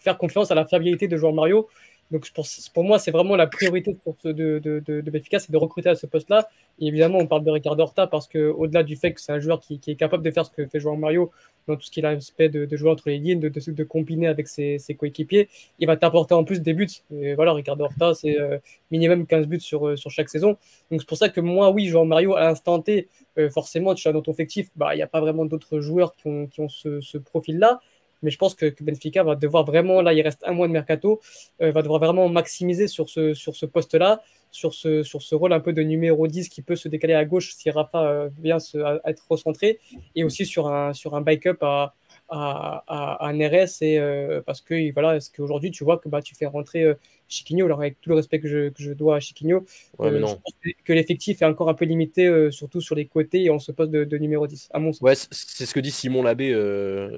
faire confiance à la fiabilité de joueur Mario. Donc pour, moi, c'est vraiment la priorité de, de, de c'est de recruter à ce poste-là. Et évidemment, on parle de Ricardo Horta parce qu'au-delà du fait que c'est un joueur qui, est capable de faire ce que fait joueur Mario dans tout ce qui est l'aspect de, jouer entre les lignes, de, combiner avec ses, coéquipiers, il va t'apporter en plus des buts. Et voilà, Ricardo Horta, c'est euh, minimum 15 buts sur, euh, sur chaque saison. Donc c'est pour ça que moi, oui, joueur Mario, à l'instant T, euh, forcément, tu as dans ton effectif, bah, il n'y a pas vraiment d'autres joueurs qui ont, ce profil-là. Mais je pense que, Benfica va devoir vraiment, là, il reste un mois de mercato, euh, va devoir vraiment maximiser sur ce, sur ce poste-là, sur ce, sur ce rôle un peu de numéro 10 qui peut se décaler à gauche si Rafa euh, vient se, être recentré, et aussi sur un, sur un bike-up à, à, à, RS et euh, parce que voilà, qu'aujourd'hui tu vois que bah, tu fais rentrer euh, Chiquinho, alors avec tout le respect que je, que je dois à Chiquinho, euh, je pense que l'effectif est encore un peu limité, surtout sur les côtés et on se pose de, numéro 10, à mon sens. Ouais, c'est ce que dit Simon Labbé,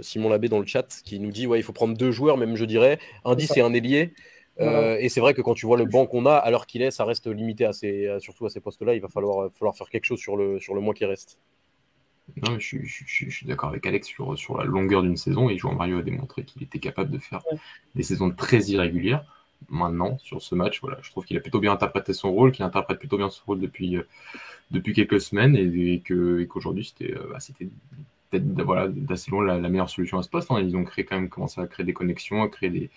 Simon Labbé dans le chat, qui nous dit ouais, il faut prendre deux joueurs, même je dirais, un 10 et un ailier. et c'est vrai que quand tu vois le banc qu'on a, alors qu'il est, ça reste limité à ces, surtout à ces postes-là. Il va falloir, falloir faire quelque chose sur le, sur le mois qui reste. Non, je, suis d'accord avec Alex sur, sur la longueur d'une saison et João Mario a démontré qu'il était capable de faire des saisons très irrégulières. Maintenant, sur ce match, voilà, je trouve qu'il a plutôt bien interprété son rôle, qu'il interprète plutôt bien son rôle depuis, euh, depuis quelques semaines et, que, qu'aujourd'hui c'était, euh, bah, c'était peut-être voilà, d'assez loin la, meilleure solution à ce poste. Hein. Ils ont créé quand même commencé à créer des connexions, à créer des,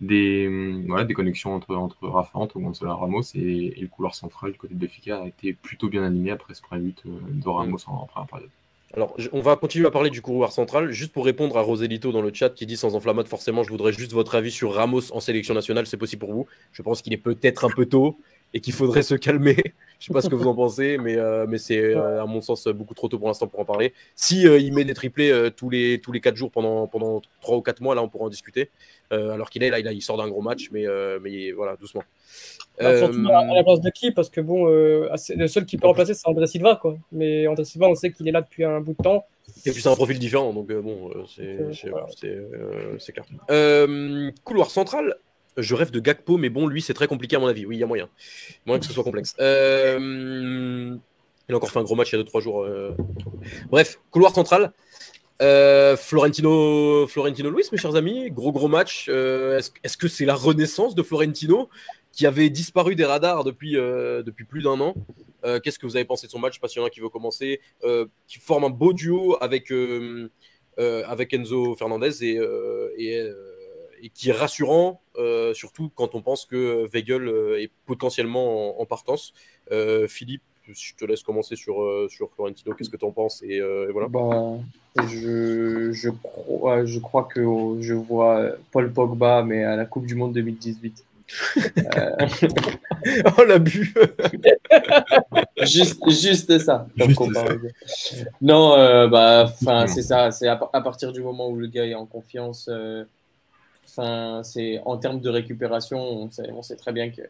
des, hum, voilà, des connexions entre, entre Rafa, entre Gonzalo Ramos et, le couloir central du côté de Béfica a été plutôt bien animé après ce premier but euh, de Ramos en, en première période. Alors, on va continuer à parler du couloir central, juste pour répondre à Roselito dans le chat qui dit sans enflammade, forcément, je voudrais juste votre avis sur Ramos en sélection nationale, c'est possible pour vous. Je pense qu'il est peut-être un peu tôt et qu'il faudrait se calmer. Je sais pas ce que vous en pensez, mais, euh, mais c'est euh, à mon sens beaucoup trop tôt pour l'instant pour en parler. Si euh, il met des triplés tous les tous les quatre jours pendant pendant trois ou quatre mois, là on pourra en discuter. alors qu'il est là, il, il, sort d'un gros match, mais mais voilà doucement. Bah, surtout à la place de qui? Parce que bon, le seul qui peut remplacer c'est André Silva, quoi. Mais André Silva, on sait qu'il est là depuis un bout de temps. Et puis c'est un profil différent, donc bon, c'est clair. couloir central, je rêve de Gakpo, mais bon, lui, c'est très compliqué à mon avis. Oui, il y a moyen. Moyen que ce soit complexe. Euh, il a encore fait un gros match il y a 2-3 jours. Euh. Bref, couloir central. Euh, Florentino, Florentino Luis, mes chers amis, gros gros match. Est-ce que c'est la renaissance de Florentino qui avait disparu des radars depuis, depuis plus d'un an? Qu'est-ce que vous avez pensé de son match? Je sais pas s'il y en a qui veut commencer. qui forme un beau duo avec, avec Enzo Fernandez et et qui est rassurant, euh, surtout quand on pense que Weigel euh, est potentiellement en, partance. Euh, Philippe, je te laisse commencer sur, sur Florentino, qu'est-ce que tu en penses et, voilà. Bah, je, je, crois, je crois que je vois Paul Pogba, mais à la Coupe du Monde 2018. oh l'abus juste, juste ça. Non, bah, c'est ça. C'est à, partir du moment où le gars est en confiance, Enfin, c'est en termes de récupération, on sait, très bien qu'il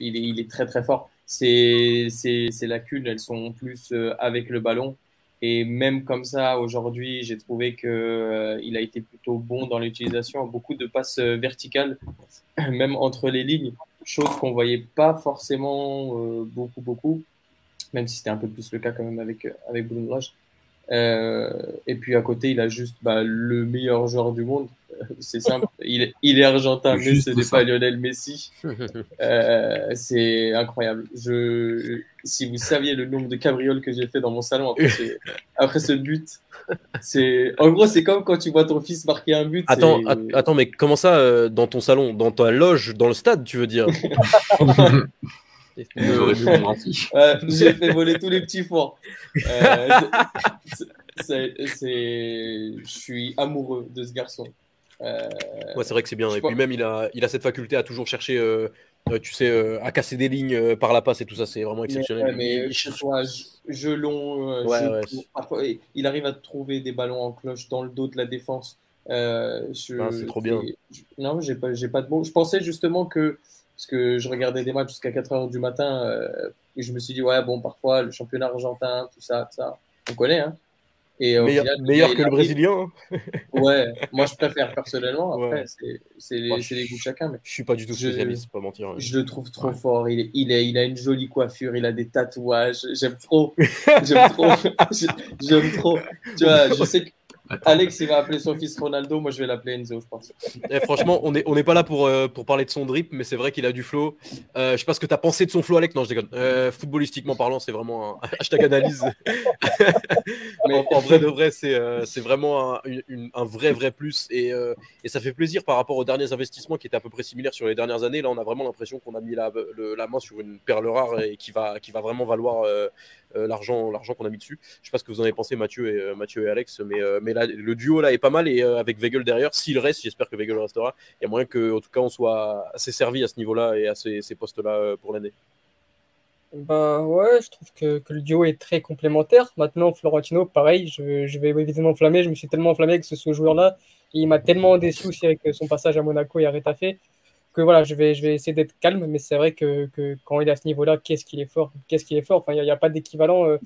il est, il est, très très fort. Ces, ces, ces, lacunes, elles sont plus euh, avec le ballon. Et même comme ça, aujourd'hui, j'ai trouvé qu'il euh, a été plutôt bon dans l'utilisation, beaucoup de passes euh, verticales, même entre les lignes, chose qu'on voyait pas forcément beaucoup beaucoup, même si c'était un peu plus le cas quand même avec avec Bruno et puis à côté, il a juste bah, le meilleur joueur du monde, c'est simple. Il est, il est argentin, mais ce n'est pas Lionel Messi. Euh, c'est incroyable. Je, si vous saviez le nombre de cabrioles que j'ai fait dans mon salon après ce, après ce but, c'est en gros c'est comme quand tu vois ton fils marquer un but. Attends, attends, mais comment ça euh, dans ton salon, dans ta loge, dans le stade, tu veux dire? J'ai fait voler tous les petits fours. Euh, c'est, je suis amoureux de ce garçon. Euh, ouais, c'est vrai que c'est bien. Et puis même, il a, il a cette faculté à toujours chercher, euh, tu sais, à casser des lignes par la passe et tout ça. C'est vraiment exceptionnel. Mais, il, cherche... je long, il arrive à trouver des ballons en cloche dans le dos de la défense. Ah, c'est trop bien. non, j'ai pas, j'ai pas de mots. Je pensais justement que parce que je regardais des matchs jusqu'à 4 heures du matin et je me suis dit ouais bon parfois le championnat argentin tout ça tout ça on connaît hein meilleur, que le Brésilien. Hein. ouais, moi je préfère personnellement. Après, c'est les, goûts de chacun. Mais je suis pas du tout spécialiste, pas mentir. Hein. Je le trouve trop fort. Il, est, il, est, il a une jolie coiffure, il a des tatouages. J'aime trop. J'aime trop. J'aime trop. Tu vois, je sais que Alex, il va appeler son fils Ronaldo. Moi, je vais l'appeler Enzo, je pense. Eh, franchement, on n'est on est pas là pour, euh, pour parler de son drip, mais c'est vrai qu'il a du flow. Euh, je sais pas ce que tu as pensé de son flow, Alex. Non, je déconne. Euh, footballistiquement parlant, c'est vraiment un hashtag analyse. mais en, vrai de vrai, c'est euh, vraiment un, un, vrai, vrai plus. Et, et, ça fait plaisir par rapport aux derniers investissements qui étaient à peu près similaires sur les dernières années. Là, on a vraiment l'impression qu'on a mis la, la, main sur une perle rare et qui va, qui va vraiment valoir l'argent l'argent qu'on a mis dessus. Je sais pas ce que vous en avez pensé, Mathieu et, euh, Mathieu et Alex, mais, euh, mais là, le duo là est pas mal et avec Weigel derrière, s'il reste, j'espère que Weigel restera. Il y a moyen que, en tout cas, on soit assez servi à ce niveau-là et à ces, ces postes-là pour l'année. Bah ouais, je trouve que, que, le duo est très complémentaire. Maintenant, Florentino, pareil, je, je vais évidemment enflammer. Je me suis tellement enflammé ce, ce joueur-là. Il m'a tellement déçu aussi avec son passage à Monaco et à Retafe que voilà, je vais, je vais essayer d'être calme, mais c'est vrai que, que, quand il est à ce niveau-là, qu'est-ce qu'il est fort Qu'est-ce qu'il est fort? Enfin, il n'y a, pas d'équivalent euh,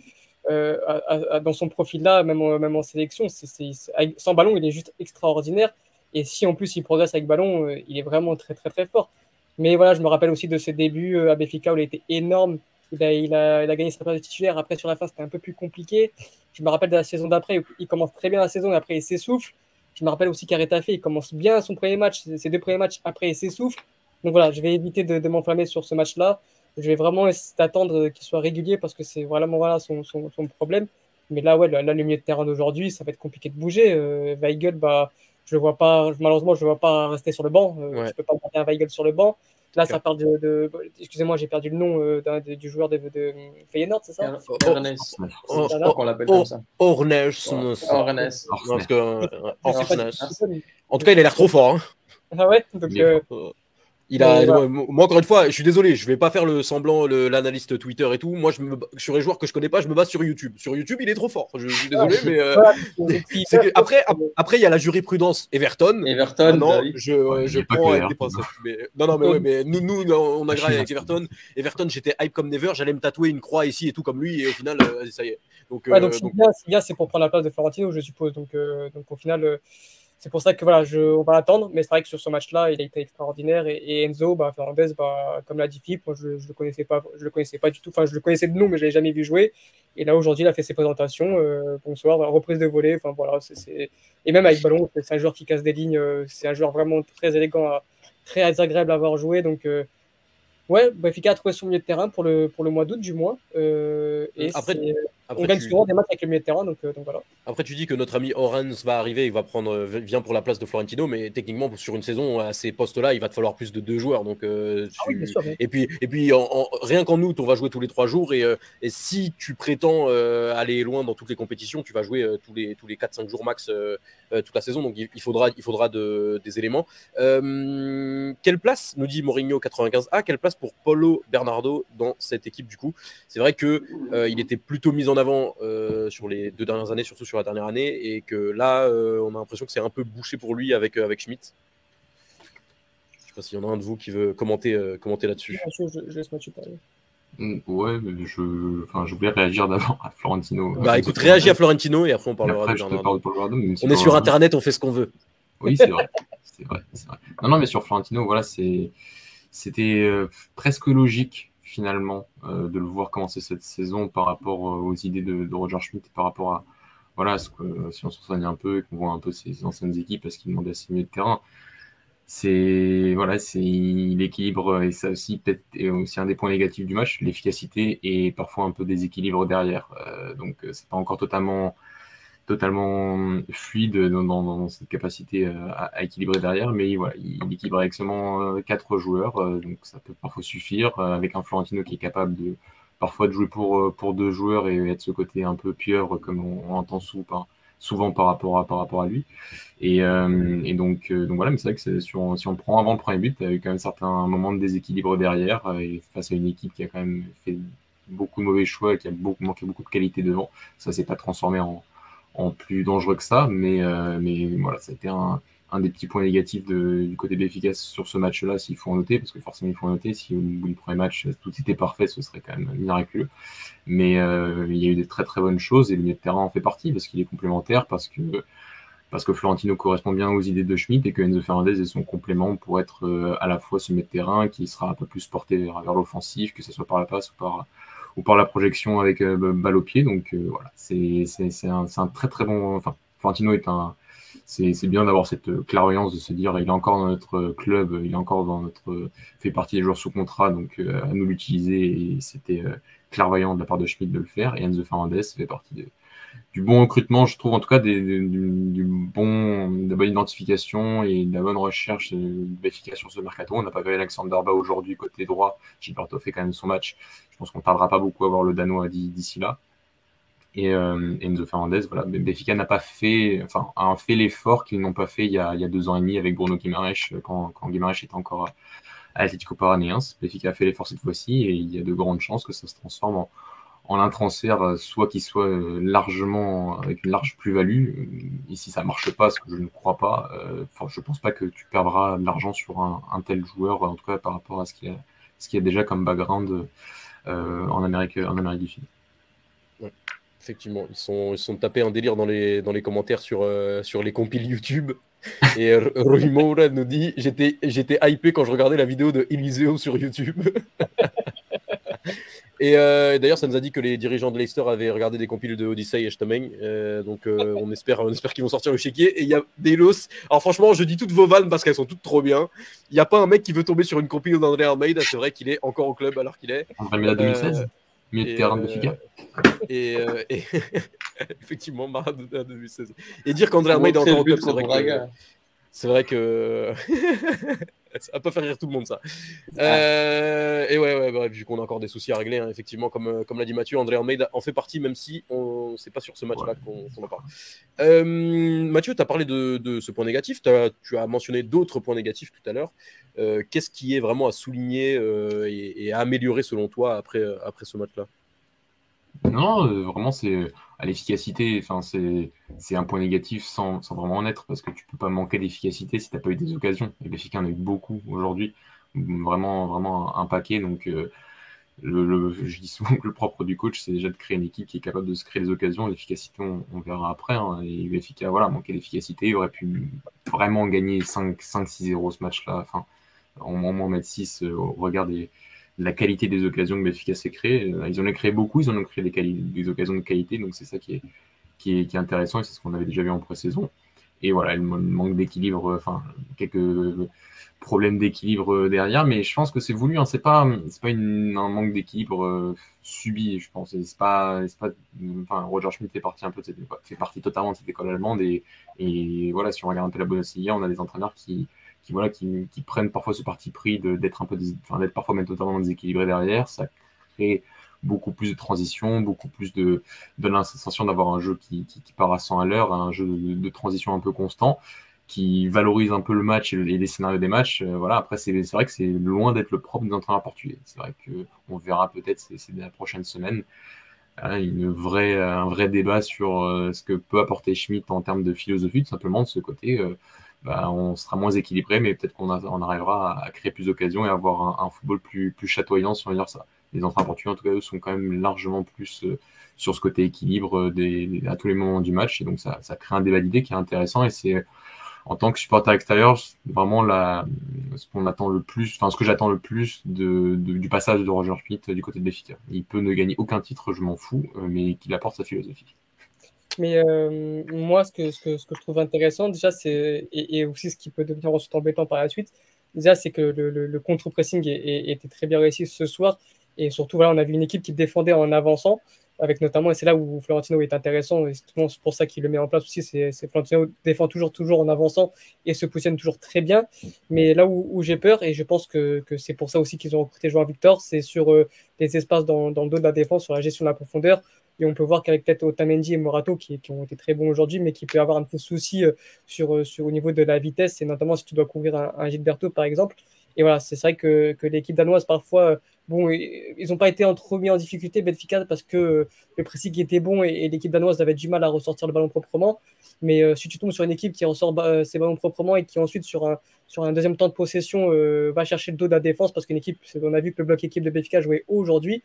euh, dans son profil-là, même, en, même en sélection. sans ballon, il est juste extraordinaire. Et si en plus il progresse avec ballon, euh, il est vraiment très, très, très fort. Mais voilà, je me rappelle aussi de ses débuts à Béfica où il était énorme. Il a, il a, il a gagné sa place de titulaire. Après, sur la fin, c'était un peu plus compliqué. Je me rappelle de la saison d'après, il commence très bien la saison et après, il s'essouffle. Je me rappelle aussi qu'Arrêtafé, il commence bien son premier match, ses deux premiers matchs, après il s'essouffle. Donc voilà, je vais éviter de, m'enflammer sur ce match-là. Je vais vraiment attendre qu'il soit régulier parce que c'est vraiment voilà, son, son, problème. Mais là, ouais, là, le milieu de terrain d'aujourd'hui, ça va être compliqué de bouger. Euh, Weigel, bah, je vois pas, malheureusement, je ne vois pas rester sur le banc. Euh, Je ne peux pas monter un Weigel sur le banc. Là, ça part de. Excusez-moi, j'ai perdu le nom euh, du joueur de, de, Feyenoord, c'est ça? Ernest. On l'appelle comme ça. Ornès. Ornès. En tout cas, il a l'air trop fort. Hein. Ah ouais? Donc, euh, Il a, moi, encore une fois, je suis désolé, je vais pas faire le semblant, l'analyste Twitter et tout. Moi, je me, sur les joueurs que je connais pas, je me base sur YouTube. Sur YouTube, il est trop fort. Je, suis désolé, mais euh, après, après, il y a la jurisprudence Everton. Everton, non, bah je, je prends avec des mais, non, non, mais ouais, mais nous, nous, on a grave avec Everton. Everton, j'étais hype comme never. J'allais me tatouer une croix ici et tout comme lui, et au final, euh, ça y est. Donc, ouais, donc, euh, donc... bien, c'est pour prendre la place de Florentino, je suppose. Donc, donc au final c'est pour ça que voilà, je, on va l'attendre. Mais c'est vrai que sur ce match-là, il a été extraordinaire. Et, Enzo, bah, Fernandez, bah, comme l'a dit Philippe, je ne le, connaissais pas, je le connaissais pas du tout. Enfin, je le connaissais de nom, mais je l'ai jamais vu jouer. Et là, aujourd'hui, il a fait ses présentations. Euh, bonsoir, reprise de volée. Enfin, voilà, c'est, Et même avec ballon, c'est un joueur qui casse des lignes. Euh, c'est un joueur vraiment très élégant, très agréable à avoir joué. Donc, euh, Ouais, Benfica a trouvé son milieu de terrain pour le, pour le mois d'août du mois. Euh, et après, on gagne souvent des matchs avec le milieu de terrain, donc, euh, donc, voilà. Après, tu dis que notre ami Oranz va arriver, il va prendre, euh, vient pour la place de Florentino, mais techniquement, sur une saison, à ces postes-là, il va te falloir plus de deux joueurs. Donc, ah Et puis, et puis en, rien qu'en août, on va jouer tous les trois jours. Et, et si tu prétends aller loin dans toutes les compétitions, tu vas jouer tous les, tous les 4-5 jours max toute la saison. Donc, il, faudra, il faudra de, des éléments. quelle place, nous dit Mourinho 95A, quelle place pour Paulo Bernardo dans cette équipe du coup. C'est vrai que euh, il était plutôt mis en avant euh, sur les deux dernières années, surtout sur la dernière année, et que là, euh, on a l'impression que c'est un peu bouché pour lui avec, avec Schmidt. Je sais pas s'il y en a un de vous qui veut commenter, commenter là-dessus. Je, laisse Mathieu parler. Mm, ouais, je, enfin, je voulais réagir d'abord à Florentino. Bah écoute, réagis à Florentino et après on parlera de Bernardo. on est sur Internet, on fait ce qu'on veut. Oui, c'est vrai. c'est vrai, vrai. Non, non, mais sur Florentino, voilà, c'est c'était euh, presque logique finalement euh, de le voir commencer cette saison par rapport euh, aux idées de, Roger Schmidt, par rapport à voilà, ce que, si on se soigne un peu et qu'on voit un peu ses anciennes équipes parce qu'il demandait assez mieux de terrain, c'est voilà, c'est l'équilibre et ça aussi peut-être aussi un des points négatifs du match, l'efficacité et parfois un peu déséquilibre derrière. donc c'est pas encore totalement totalement fluide dans, cette capacité euh, à, équilibrer derrière, mais voilà, il, équilibre avec seulement euh, quatre joueurs, euh, donc ça peut parfois suffire, avec un Florentino qui est capable de parfois de jouer pour, pour deux joueurs et être ce côté un peu pieuvre comme on, entend souvent, souvent par rapport à, par rapport à lui. Et, donc, donc voilà, mais c'est vrai que si on prend avant le premier but, il y a eu quand même certains moments de déséquilibre derrière, et face à une équipe qui a quand même fait beaucoup de mauvais choix et qui a beaucoup, manqué beaucoup de qualité devant, ça s'est pas transformé en, en plus dangereux que ça, mais, euh, mais voilà, ça a été un, des petits points négatifs du côté efficace sur ce match-là, s'il faut en noter, parce que forcément il faut en noter, si au bout du premier match tout était parfait, ce serait quand même miraculeux. Mais euh, il y a eu des très très bonnes choses et le milieu de terrain en fait partie, parce qu'il est complémentaire, parce que, parce que Florentino correspond bien aux idées de Schmidt et que Enzo Fernandez est son complément pour être euh, à la fois ce milieu de terrain qui sera un peu plus porté vers, vers l'offensif, que ce soit par la passe ou par ou par la projection avec euh, balle au pied. Donc euh, voilà, c'est un, un, très très bon. Enfin, Florentino est un. C'est bien d'avoir cette clairvoyance de se dire il est encore dans notre club, il est encore dans notre fait partie des joueurs sous contrat, donc euh, à nous l'utiliser. Et c'était clairvoyant de la part de Schmidt de le faire. Et Enzo Fernandez fait partie de, du bon recrutement, je trouve en tout cas des, du, bon, de la bonne identification et de la bonne recherche d'efficacité sur ce mercato. On n'a pas vu Alexander Ba aujourd'hui côté droit. Gilberto fait quand même son match. Je pense qu'on ne tardera pas beaucoup à voir le Danois d'ici là. Et euh, Enzo Fernandez, voilà, Benfica n'a pas fait, enfin, a fait l'effort qu'ils n'ont pas fait il y, a, il y, a, deux ans et demi avec Bruno Guimaraes quand, quand Guimaraes était encore à Atlético Paranaense. Benfica a fait l'effort cette fois-ci et il y a de grandes chances que ça se transforme en, en un transfert, euh, soit qu'il soit euh, largement avec une large plus-value. Euh, et si ça marche pas, ce que je ne crois pas, enfin, je pense pas que tu perdras de l'argent sur un, tel joueur, en tout cas par rapport à ce qu'il y a, ce qu'il y a déjà comme background en, Amérique, en Amérique du Sud. effectivement, ils sont, ils sont tapés en délire dans les, dans les commentaires sur, sur les compiles YouTube. Et Rui Moura nous dit J'étais hypé quand je regardais la vidéo de Eliseo sur YouTube. Euh, et d'ailleurs, ça nous a dit que les dirigeants de Leicester avaient regardé des compiles de Odyssey et Stomeng. Euh, donc, euh, on espère, on espère qu'ils vont sortir le chéquier. Et il y a Delos. Alors, franchement, je dis toutes vos vannes parce qu'elles sont toutes trop bien. Il n'y a pas un mec qui veut tomber sur une compile d'André Almeida. C'est vrai qu'il est encore au club alors qu'il est. André Almeida 2016 Milieu de terrain de Fica. Et, effectivement, Maradona 2016. Et dire qu'André Almeida est encore au club, c'est vrai que C'est vrai que ça va pas faire rire tout le monde, ça. Euh, et ouais, ouais bref, vu qu'on a encore des soucis à régler, hein, effectivement, comme, euh, comme l'a dit Mathieu, André Almeida en fait partie, même si on c'est pas sur ce match-là qu'on en parle. Euh, Mathieu, tu as parlé de, de, ce point négatif, as, tu as mentionné d'autres points négatifs tout à l'heure. Qu'est-ce qui est vraiment à souligner et, et, à améliorer selon toi après, après ce match-là? Non, vraiment, c'est à l'efficacité, enfin, c'est un point négatif sans, sans, vraiment en être, parce que tu peux pas manquer d'efficacité si tu n'as pas eu des occasions. Et Béfica en a eu beaucoup aujourd'hui, vraiment, vraiment un, paquet. Donc, euh, le, je dis souvent que le propre du coach, c'est déjà de créer une équipe qui est capable de se créer des occasions. L'efficacité, on, verra après. Hein. Et Béfica, voilà, manquait d'efficacité. Il aurait pu vraiment gagner 5-6-0 ce match-là. Enfin, au moins mettre 6 euh, au regard des la qualité des occasions que Benfica s'est créé. Euh, ils en ont créé beaucoup, ils en ont créé des, occasions de qualité, donc c'est ça qui est, qui est, intéressant et c'est ce qu'on avait déjà vu en pré-saison. Et voilà, le manque d'équilibre, euh, enfin, quelques problèmes d'équilibre derrière, mais je pense que c'est voulu, hein, c'est pas, pas un manque d'équilibre euh, subi, je pense. C'est pas, pas, enfin, Roger Schmidt fait partie un peu fait partie totalement de cette école allemande et, et voilà, si on regarde un peu la Bundesliga, on a des entraîneurs qui, qui, prennent parfois ce parti pris d'être un peu, enfin, d'être parfois même totalement déséquilibré derrière. Ça crée beaucoup plus de transition, beaucoup plus de, sensation d'avoir un jeu qui, qui, part à 100 à l'heure, un jeu de, transition un peu constant, qui valorise un peu le match et, les scénarios des matchs. Euh, voilà, après, c'est vrai que c'est loin d'être le propre des entraîneurs portugais. C'est vrai qu'on verra peut-être ces, ces prochaines semaines une vraie, un vrai débat sur euh, ce que peut apporter Schmidt en termes de philosophie, tout simplement de ce côté. Euh, bah, on sera moins équilibré, mais peut-être qu'on on arrivera à, créer plus d'occasions et avoir un, football plus, chatoyant, si on veut dire ça. Les entraîneurs portugais, en tout cas, eux, sont quand même largement plus euh, sur ce côté équilibre euh, à tous les moments du match. Et donc, ça, crée un débat d'idées qui est intéressant. Et c'est, en tant que supporter extérieur, vraiment ce qu'on attend le plus, enfin, ce que j'attends le plus du passage de Roger Schmidt du côté de Béfica. Il peut ne gagner aucun titre, je m'en fous, euh, mais qu'il apporte sa philosophie. Mais euh, moi, ce que, je trouve intéressant, déjà, et, aussi ce qui peut devenir ensuite embêtant par la suite, déjà, c'est que le, le, contre-pressing était très bien réussi ce soir. Et surtout, voilà, on a vu une équipe qui défendait en avançant, avec notamment, et c'est là où Florentino est intéressant, et c'est pour ça qu'il le met en place aussi, c'est, Florentino défend toujours, toujours en avançant et se positionne toujours très bien. Mais là où, j'ai peur, et je pense que, c'est pour ça aussi qu'ils ont recruté João Victor, c'est sur euh, les espaces dans, le dos de la défense, sur la gestion de la profondeur, et on peut voir qu'avec peut-être Otamendi et Morato, qui, qui, ont été très bons aujourd'hui, mais qui peut avoir un peu souci euh, sur, euh, sur, au niveau de la vitesse, et notamment si tu dois couvrir un, un Gilberto, par exemple. Et voilà, c'est vrai que, que l'équipe danoise, parfois, Bon, ils n'ont pas été trop mis en difficulté, Benfica, parce que le pressing était bon et, l'équipe danoise avait du mal à ressortir le ballon proprement. Mais euh, si tu tombes sur une équipe qui ressort euh, ses ballons proprement et qui ensuite, sur un, deuxième temps de possession, euh, va chercher le dos de la défense, parce qu'une équipe, on a vu que le bloc équipe de Benfica jouait aujourd'hui.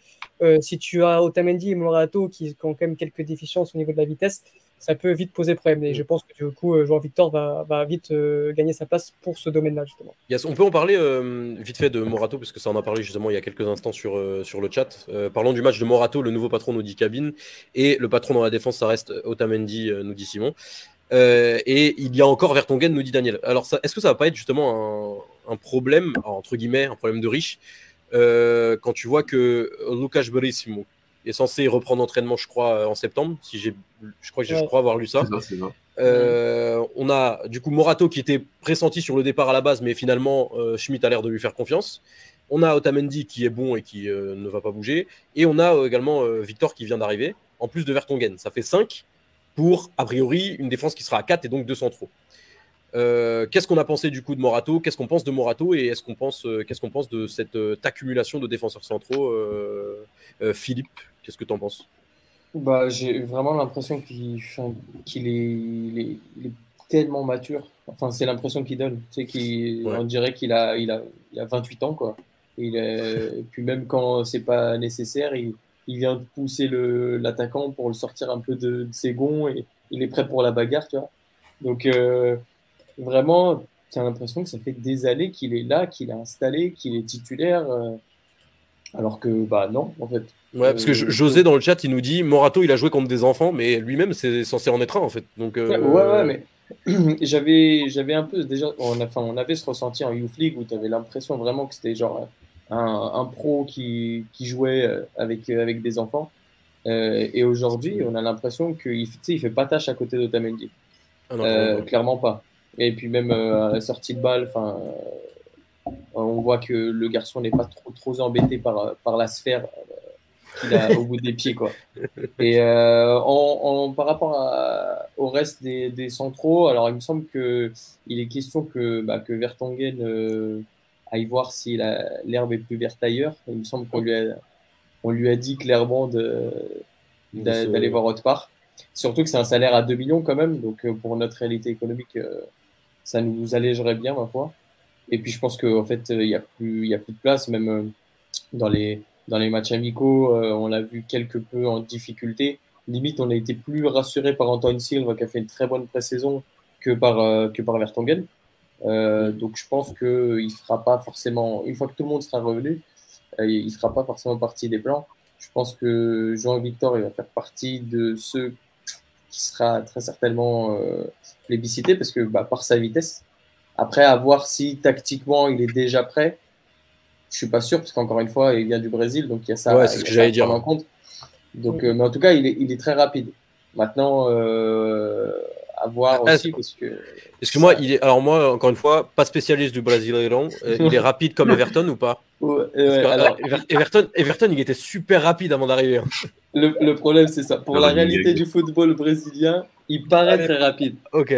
si tu as Otamendi et Morato qui, ont quand même quelques déficiences au niveau de la vitesse, ça peut vite poser problème. Et je pense que du coup, Jean Victor va, vite euh, gagner sa place pour ce domaine-là, justement. on peut en parler euh, vite fait de Morato, parce que ça en a parlé justement il y a quelques instants sur, euh, sur le chat. parlons du match de Morato, le nouveau patron nous dit Cabine, et le patron dans la défense, ça reste Otamendi, nous dit Simon. et il y a encore Vertonghen, nous dit Daniel. Alors, est-ce que ça va pas être justement un, problème, entre guillemets, un problème de riche, quand tu vois que Lucas Berissimo, est censé reprendre l'entraînement, je crois, en septembre. Si j'ai, je crois que je crois avoir lu ça. Euh, on a du coup Morato qui était pressenti sur le départ à la base, mais finalement euh, Schmidt a l'air de lui faire confiance. On a Otamendi qui est bon et qui euh, ne va pas bouger. Et on a également Victor qui vient d'arriver, en plus de Vertonghen. Ça fait 5 pour, a priori, une défense qui sera à 4 et donc 2 centraux. Euh, qu'est-ce qu'on a pensé du coup de Morato? Qu'est-ce qu'on pense de Morato? Et est-ce qu'on pense, euh, qu'est-ce qu'on pense de cette euh, accumulation de défenseurs centraux Philippe, qu'est-ce que tu en penses? Bah, J'ai vraiment l'impression qu'il, qu'il est, tellement mature. Enfin, c'est l'impression qu'il donne. C'est qu'il, On dirait qu'il a, il a, il a 28 ans. Quoi. Il et puis même quand c'est pas nécessaire, il, il vient de pousser l'attaquant pour le sortir un peu de, ses gonds et il est prêt pour la bagarre. Tu vois Donc vraiment, tu as l'impression que ça fait des années qu'il est là, qu'il est installé, qu'il est titulaire. Euh, alors que, bah non, en fait. Ouais, parce que euh, José dans le chat, il nous dit Morato, il a joué contre des enfants, mais lui-même, c'est censé en être un, en fait. Donc, euh, Ouais, ouais, mais j'avais, un peu déjà. On, enfin, on avait ce ressenti en Youth League où tu avais l'impression vraiment que c'était genre un, un, pro qui, qui jouait avec, avec des enfants. et aujourd'hui, on a l'impression qu'il il fait pas tâche à côté d'Otamendi. Ah clairement pas. Et puis même à la sortie de balle, on voit que le garçon n'est pas trop, trop embêté par, par la sphère qu'il a au bout des pieds. Quoi. Et en, par rapport au reste des, des, centraux, alors il me semble qu'il est question que, bah, que Vertonghen aille voir si l'herbe est plus verte ailleurs. Il me semble qu'on lui a, on lui a dit clairement d'aller voir autre part. Surtout que c'est un salaire à 2 millions quand même, donc euh, pour notre réalité économique, euh, ça nous allégerait bien, ma foi. Et puis je pense qu'en fait, il n'y a, plus, a plus de place, même euh, dans les, dans les matchs amicaux, on l'a vu quelque peu en difficulté. Limite, on a été plus rassuré par Antoine Silva qui a fait une très bonne pré-saison que par, que par Vertonghen. Donc je pense qu'il ne fera pas forcément, une fois que tout le monde sera revenu, il ne fera pas forcément partie des plans. Je pense que Jean-Victor il va faire partie de ceux qui sera très certainement euh, plébiscité parce que bah, par sa vitesse. Après, à voir si tactiquement il est déjà prêt. Je suis pas sûr parce qu'encore une fois, il vient du Brésil, donc il y a ça, ouais, ce que j'allais dire. en compte. Donc, euh, mais en tout cas, il est, il est très rapide. Maintenant, euh, à voir ah, aussi parce que. Est-ce que moi, il est, alors moi, encore une fois, pas spécialiste du Brésil euh, il est rapide comme Everton ou pas? Everton, Everton, il était super rapide avant d'arriver. Hein. Le, problème, c'est ça. Pour la réalité du football brésilien, il paraît très rapide. Ok.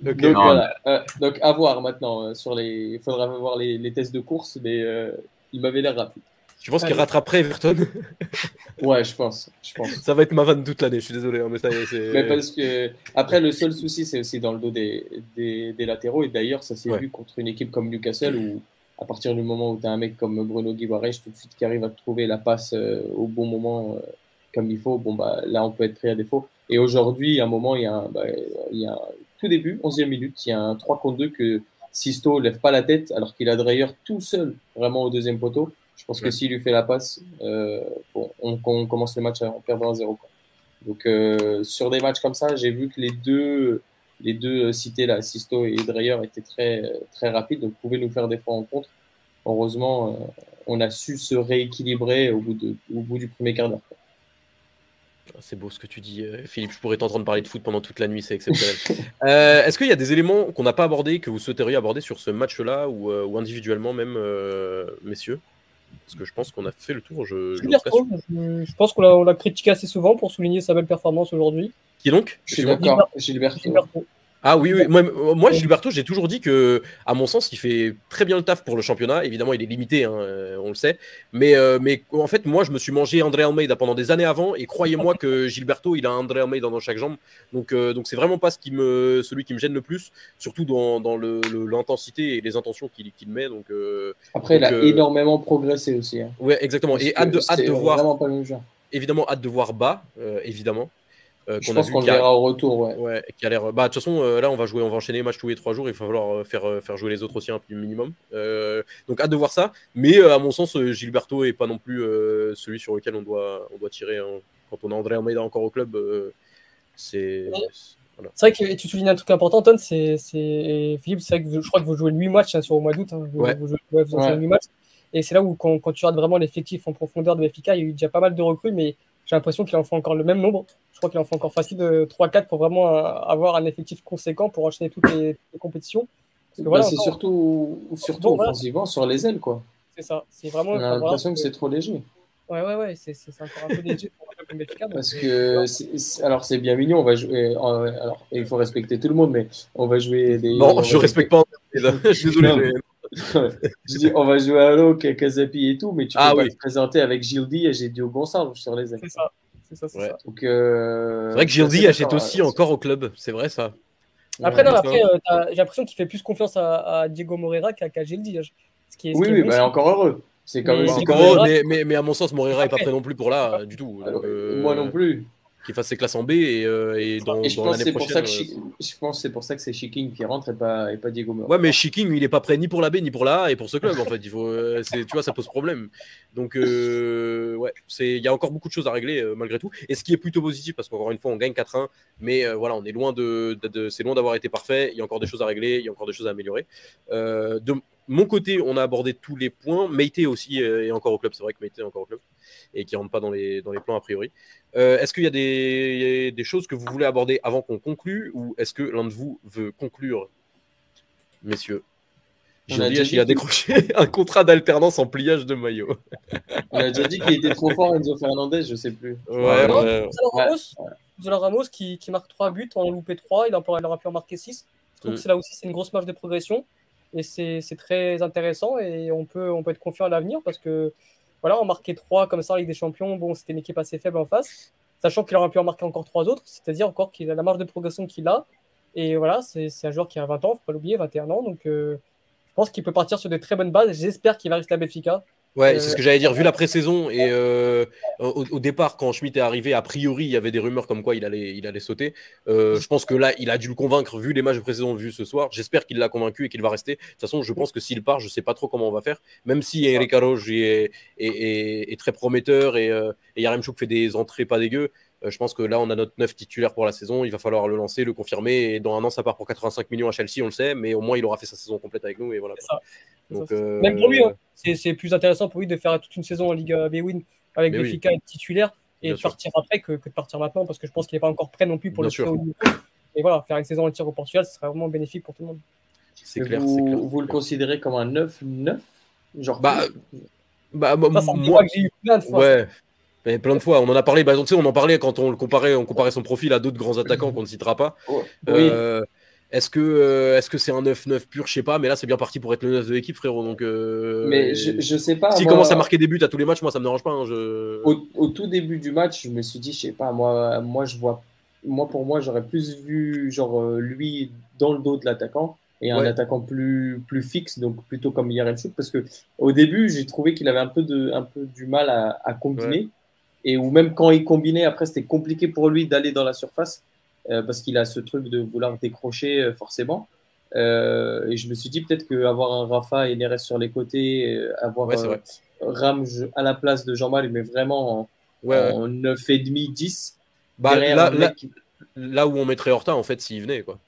Donc, voilà. Euh, donc, à voir maintenant. Euh, sur les... Il faudra voir les, tests de course, mais il m'avait l'air rapide. Tu penses qu'il rattraperait Everton? Ouais, je pense, je pense. Ça va être ma vanne toute l'année, je suis désolé. Hein, mais, ça, mais parce que, après, le seul souci, c'est aussi dans le dos des, des, des latéraux. Et d'ailleurs, ça s'est vu contre une équipe comme Newcastle où, à partir du moment où tu as un mec comme Bruno Guimarães tout de suite qui arrive à trouver la passe euh, au bon moment euh, comme il faut, bon, bah, là, on peut être pris à défaut. Et aujourd'hui, à un moment, il y a un, bah, il y a tout début, 11e minute, il y a un 3 contre 2 que Sisto lève pas la tête alors qu'il a Dreyer tout seul, vraiment au deuxième poteau. Je pense que s'il lui fait la passe, euh, bon, on, commence le match en perdant 1-0. Donc euh, sur des matchs comme ça, j'ai vu que les deux, les deux cités là, Sisto et Dreyer, étaient très, très rapides, donc pouvaient nous faire des fois en contre. Heureusement, euh, on a su se rééquilibrer au bout, de, au bout du premier quart d'heure. Ah, c'est beau ce que tu dis, Philippe. Je pourrais t'entendre parler de foot pendant toute la nuit, c'est exceptionnel. Est-ce qu'il y a des éléments qu'on n'a pas abordés que vous souhaiteriez aborder sur ce match-là ou, ou, individuellement même, messieurs? Parce que je pense qu'on a fait le tour. Je, je, pense qu'on l'a critiqué assez souvent pour souligner sa belle performance aujourd'hui. Qui donc? Je suis d'accord, Gilberto. Ah oui, oui. Moi, Gilberto, j'ai toujours dit que, à mon sens, il fait très bien le taf pour le championnat. Évidemment, il est limité, hein, euh, on le sait. Mais, euh, mais en fait, moi, je me suis mangé André Almeida pendant des années avant. Et croyez-moi que Gilberto, il a André Almeida dans chaque jambe. Donc, euh, donc c'est vraiment pas ce qui me, celui qui me gêne le plus, surtout dans, dans l'intensité et les intentions qu'il met. Donc, Après, il a énormément progressé aussi. Hein. Ouais, exactement. et hâte de, hâte de voir. Évidemment, hâte de voir bas, évidemment. Euh, je pense qu'on le verra au retour, ouais. ouais qui a l'air. Bah, de toute façon, euh, là, on va jouer, on va enchaîner les matchs tous les trois jours. Il va falloir euh, faire, faire jouer les autres aussi un peu minimum. donc, hâte de voir ça. Mais à mon sens, Gilberto est pas non plus celui sur lequel on doit, on doit tirer. Hein. Quand on a André Almeida encore au club, c'est. C'est vrai que tu soulignes un truc important, Ton, c'est Philippe, c'est vrai que je crois que vous jouez 8 matchs hein, sur au mois d'août. Hein. Vous, vous, jouez, 8 matchs. Et c'est là où, quand, quand tu regardes vraiment l'effectif en profondeur de FK, il y a eu déjà pas mal de recrues, mais j'ai l'impression qu'il en faut encore le même nombre. Je crois qu'il en faut encore facile de 3-4 pour vraiment euh, avoir un effectif conséquent pour enchaîner toutes les, compétitions. Bah, c'est surtout, surtout offensivement sur les ailes. quoi. C'est ça. C'est vraiment, On a l'impression que c'est trop léger. Ouais, ouais, ouais, c'est encore un peu léger pour Parce que, alors c'est bien mignon, on va jouer. alors, il faut respecter tout le monde, mais on va jouer des. Non, je respecte pas. je suis désolé. je dis, on va jouer à l'eau, Kazapi et tout, mais tu peux pas te présenter avec Gildi et Gédio Gonçalves sur les ailes. C'est ça. C'est ça, c'est euh, vrai que Gildi achète aussi encore au club, c'est vrai ça. Après, non, après euh, j'ai l'impression qu'il fait plus confiance à, Diego Moreira qu'à Gildi. Hein. Ce qui est, oui, oui, bah, encore heureux. C'est quand même. Mais, mais, à mon sens, Moreira n'est pas prêt non plus pour là, du tout. Euh, moi non plus qui fasse ses classes en B et, euh, et dans, et je dans l'année prochaine. Euh, je pense que c'est pour ça que c'est Shiking qui rentre et pas, et pas Diego Moreira. Ouais, mais Shiking, il est pas prêt ni pour la B ni pour la A et pour ce club en fait. Il faut, euh, tu vois, ça pose problème. Donc, ouais, il y a encore beaucoup de choses à régler malgré tout. Et ce qui est plutôt positif parce qu'encore une fois, on gagne 4-1, mais voilà, on est loin de, de, c'est loin d'avoir été parfait. Il y a encore des choses à régler, il y a encore des choses à améliorer. de mon côté, on a abordé tous les points. Meite aussi est encore au club. C'est vrai que Meite est encore au club et qui rentre pas dans les, dans les plans a priori. Euh, est-ce qu'il y a des, des, choses que vous voulez aborder avant qu'on conclue ou est-ce que l'un de vous veut conclure messieurs? Il a décroché un contrat d'alternance en pliage de maillot. On a déjà dit qu'il était trop fort, Enzo Fernandez, je sais plus. Ouais, ouais. Ramos, Ramos qui, qui, marque 3 buts, en a loupé 3, il, aura pu en marquer 6. Je trouve mm. que là aussi, c'est une grosse marge de progression. Et c'est très intéressant et on peut, on peut être confiant à l'avenir parce que voilà, en marquer 3 comme ça en Ligue des Champions, bon, c'était une équipe assez faible en face, sachant qu'il aurait pu en marquer encore 3 autres, c'est-à-dire encore qu'il a la marge de progression qu'il a. Et voilà, c'est un joueur qui a 20 ans, faut pas l'oublier, 21 ans. Donc euh, je pense qu'il peut partir sur de très bonnes bases. J'espère qu'il va rester à Benfica. Ouais, c'est ce que j'allais dire. Vu la pré-saison et euh, au, départ, quand Schmitt est arrivé, a priori, il y avait des rumeurs comme quoi il allait, il allait sauter. Euh, je pense que là, il a dû le convaincre vu les matchs de pré-saison vus ce soir. J'espère qu'il l'a convaincu et qu'il va rester. De toute façon, je pense que s'il part, je sais pas trop comment on va faire. Même si Eric Arroge est, est, très prometteur et, euh, et Yaremchuk fait des entrées pas dégueu. Euh, je pense que là, on a notre neuf titulaire pour la saison. Il va falloir le lancer, le confirmer. Et dans un an, ça part pour 85 millions à Chelsea, on le sait. Mais au moins, il aura fait sa saison complète avec nous. Et voilà. Euh, Même pour lui, hein. c'est plus intéressant pour lui de faire toute une saison en Ligue B-Win avec Benfica et titulaire et de partir après que, de partir maintenant parce que je pense qu'il n'est pas encore prêt non plus pour le le niveau. Et voilà, faire une saison entière au Portugal, ce serait vraiment bénéfique pour tout le monde. C'est clair, vous, Vous le considérez comme un 9-9 Genre bah, bah, moi, j'ai eu plein de fois. Ouais plein de fois, on en a parlé. Bah, on en parlait quand on le comparait, on comparait son profil à d'autres grands attaquants qu'on ne citera pas. Euh, est-ce que euh, est-ce que c'est un 9-9 pur? Je sais pas, mais là c'est bien parti pour être le 9 de l'équipe, frérot. Donc, euh, mais je, je, sais pas. S'il commence à marquer des buts à tous les matchs, moi ça me dérange pas. Hein, au, tout début du match, je me suis dit, je sais pas, moi, moi je vois, moi pour moi j'aurais plus vu genre lui dans le dos de l'attaquant et un attaquant plus plus fixe, donc plutôt comme Yaremchuk, parce que au début j'ai trouvé qu'il avait un peu de un peu du mal à, à combiner et où même quand il combinait, après, c'était compliqué pour lui d'aller dans la surface euh, parce qu'il a ce truc de vouloir décrocher euh, forcément. Euh, et je me suis dit peut-être qu'avoir un Rafa et Neres sur les côtés, avoir ouais, Ram à la place de Jean-Mal, mais vraiment en, ouais, en 9,5, 10. Bah, là, là, où on mettrait Horta, en fait, s'il venait. quoi.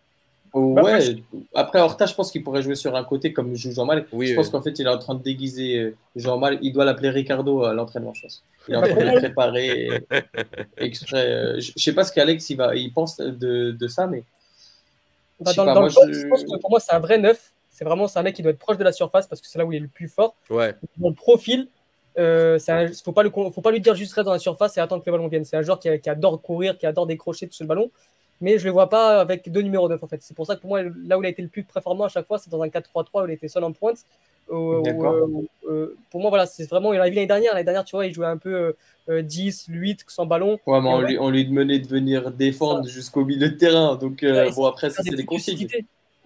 Bah, ouais, après Horta, je pense qu'il pourrait jouer sur un côté comme joue Jean-Mal. je pense qu'en fait, il est en train de déguiser Jean-Mal. Il doit l'appeler Ricardo à l'entraînement, je pense. Il est en train de préparer exprès. Euh, je sais pas ce qu'Alex il, va, il pense de, de ça, mais. Bah, dans, moi, je... pense que pour moi, c'est un vrai neuf. C'est vraiment un mec qui doit être proche de la surface parce que c'est là où il est le plus fort. Ouais. Dans le profil, euh, il faut pas le, faut pas lui dire juste reste dans la surface et attendre que le ballon vienne. C'est un joueur qui, qui, adore courir, qui adore décrocher tout le ballon mais je ne le vois pas avec deux numéros 9 en fait. C'est pour ça que pour moi, là où il a été le plus performant à chaque fois, c'est dans un 4-3-3 où il était seul en pointe. Euh, euh, pour moi, voilà, c'est vraiment. Il a vu l'année dernière. L'année dernière, tu vois, il jouait un peu 10, 8 sans ballon. Ouais, mais on, lui, on lui demandait de venir défendre jusqu'au milieu de terrain. Donc, euh, bon, après, ça, c'est des consignes.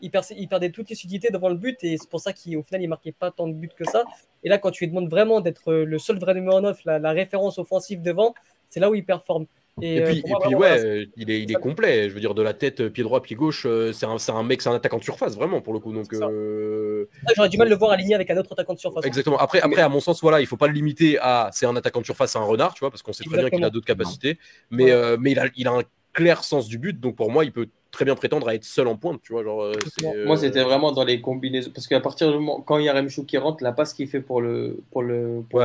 Il, il, perdait toute lucidité devant le but et c'est pour ça qu'au final, il marquait pas tant de buts que ça. Et là, quand tu lui demandes vraiment d'être le seul vrai numéro 9, la, la référence offensive devant, c'est là où il performe. Et, puis, euh, et puis ouais, il est, il est complet. Je veux dire, de la tête, pied droit, pied gauche, euh, c'est un, un, mec, c'est un attaquant de surface, vraiment, pour le coup. Donc, euh... J'aurais du mal de le voir aligné avec un autre attaquant de surface. Exactement. Après, après à mon sens, voilà, il faut pas le limiter à c'est un attaquant de surface, c'est un renard, tu vois, parce qu'on sait très bien qu'il a d'autres capacités. Mais, euh, mais il, a, il a un clair sens du but, donc pour moi, il peut très bien prétendre à être seul en pointe, tu vois. Genre, Moi, c'était vraiment dans les combinaisons. Parce qu'à partir du moment, quand il y a Remchou qui rentre, la passe qu'il fait pour le pour le pour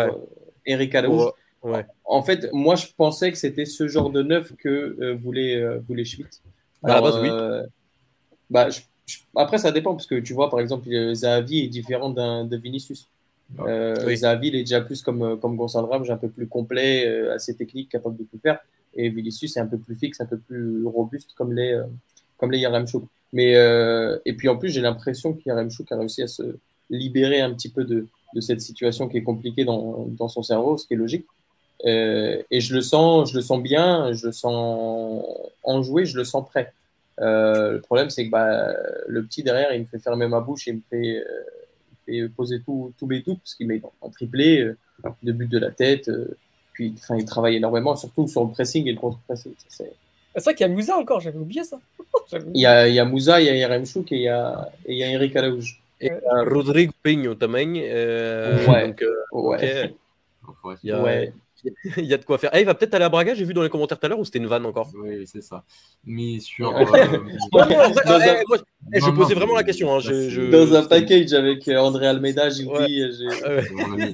Eric Alouche, en fait, moi, je pensais que c'était ce genre de neuf que euh, voulait, euh, voulait Schmitt. À la base, oui. Euh, bah, après, ça dépend, parce que tu vois, par exemple, Zahavi est différent de Vinicius. Zahavi, il est déjà plus comme, comme Gonzalo Ramos, un peu plus complet, assez technique, capable de tout faire. Et Vinicius est un peu plus fixe, un peu plus robuste, comme les, comme les. Mais, et puis en plus, j'ai l'impression qu'Yaramchuk a réussi à se libérer un petit peu de, de cette situation qui est compliquée dans, dans son cerveau, ce qui est logique. Euh, et je le sens, je le sens bien, je le sens enjoué, je le sens prêt. Euh, le problème, c'est que bah, le petit derrière, il me fait fermer ma bouche et il me fait, euh, fait poser tous mes doutes parce qu'il met en triplé, de but de la tête. puis, enfin, il travaille énormément, surtout sur le pressing et le contre-pressing. C'est vrai qu'il y a Moussa encore, j'avais oublié ça. il, y a, il y a Moussa, il y a Yaremchuk et il y a, et il y a Eric Alaouj. Et Rodrigo Pinho também. ouais. Donc, ouais. Il y a, ouais. Il y a de quoi faire. Eh, il va peut-être aller à Braga, j'ai vu dans les commentaires tout à l'heure, ou c'était une vanne encore Oui, c'est ça. Mais sur. je posais vraiment la question. Hein, je, Dans un package avec euh, André Almeida, j'ai dit.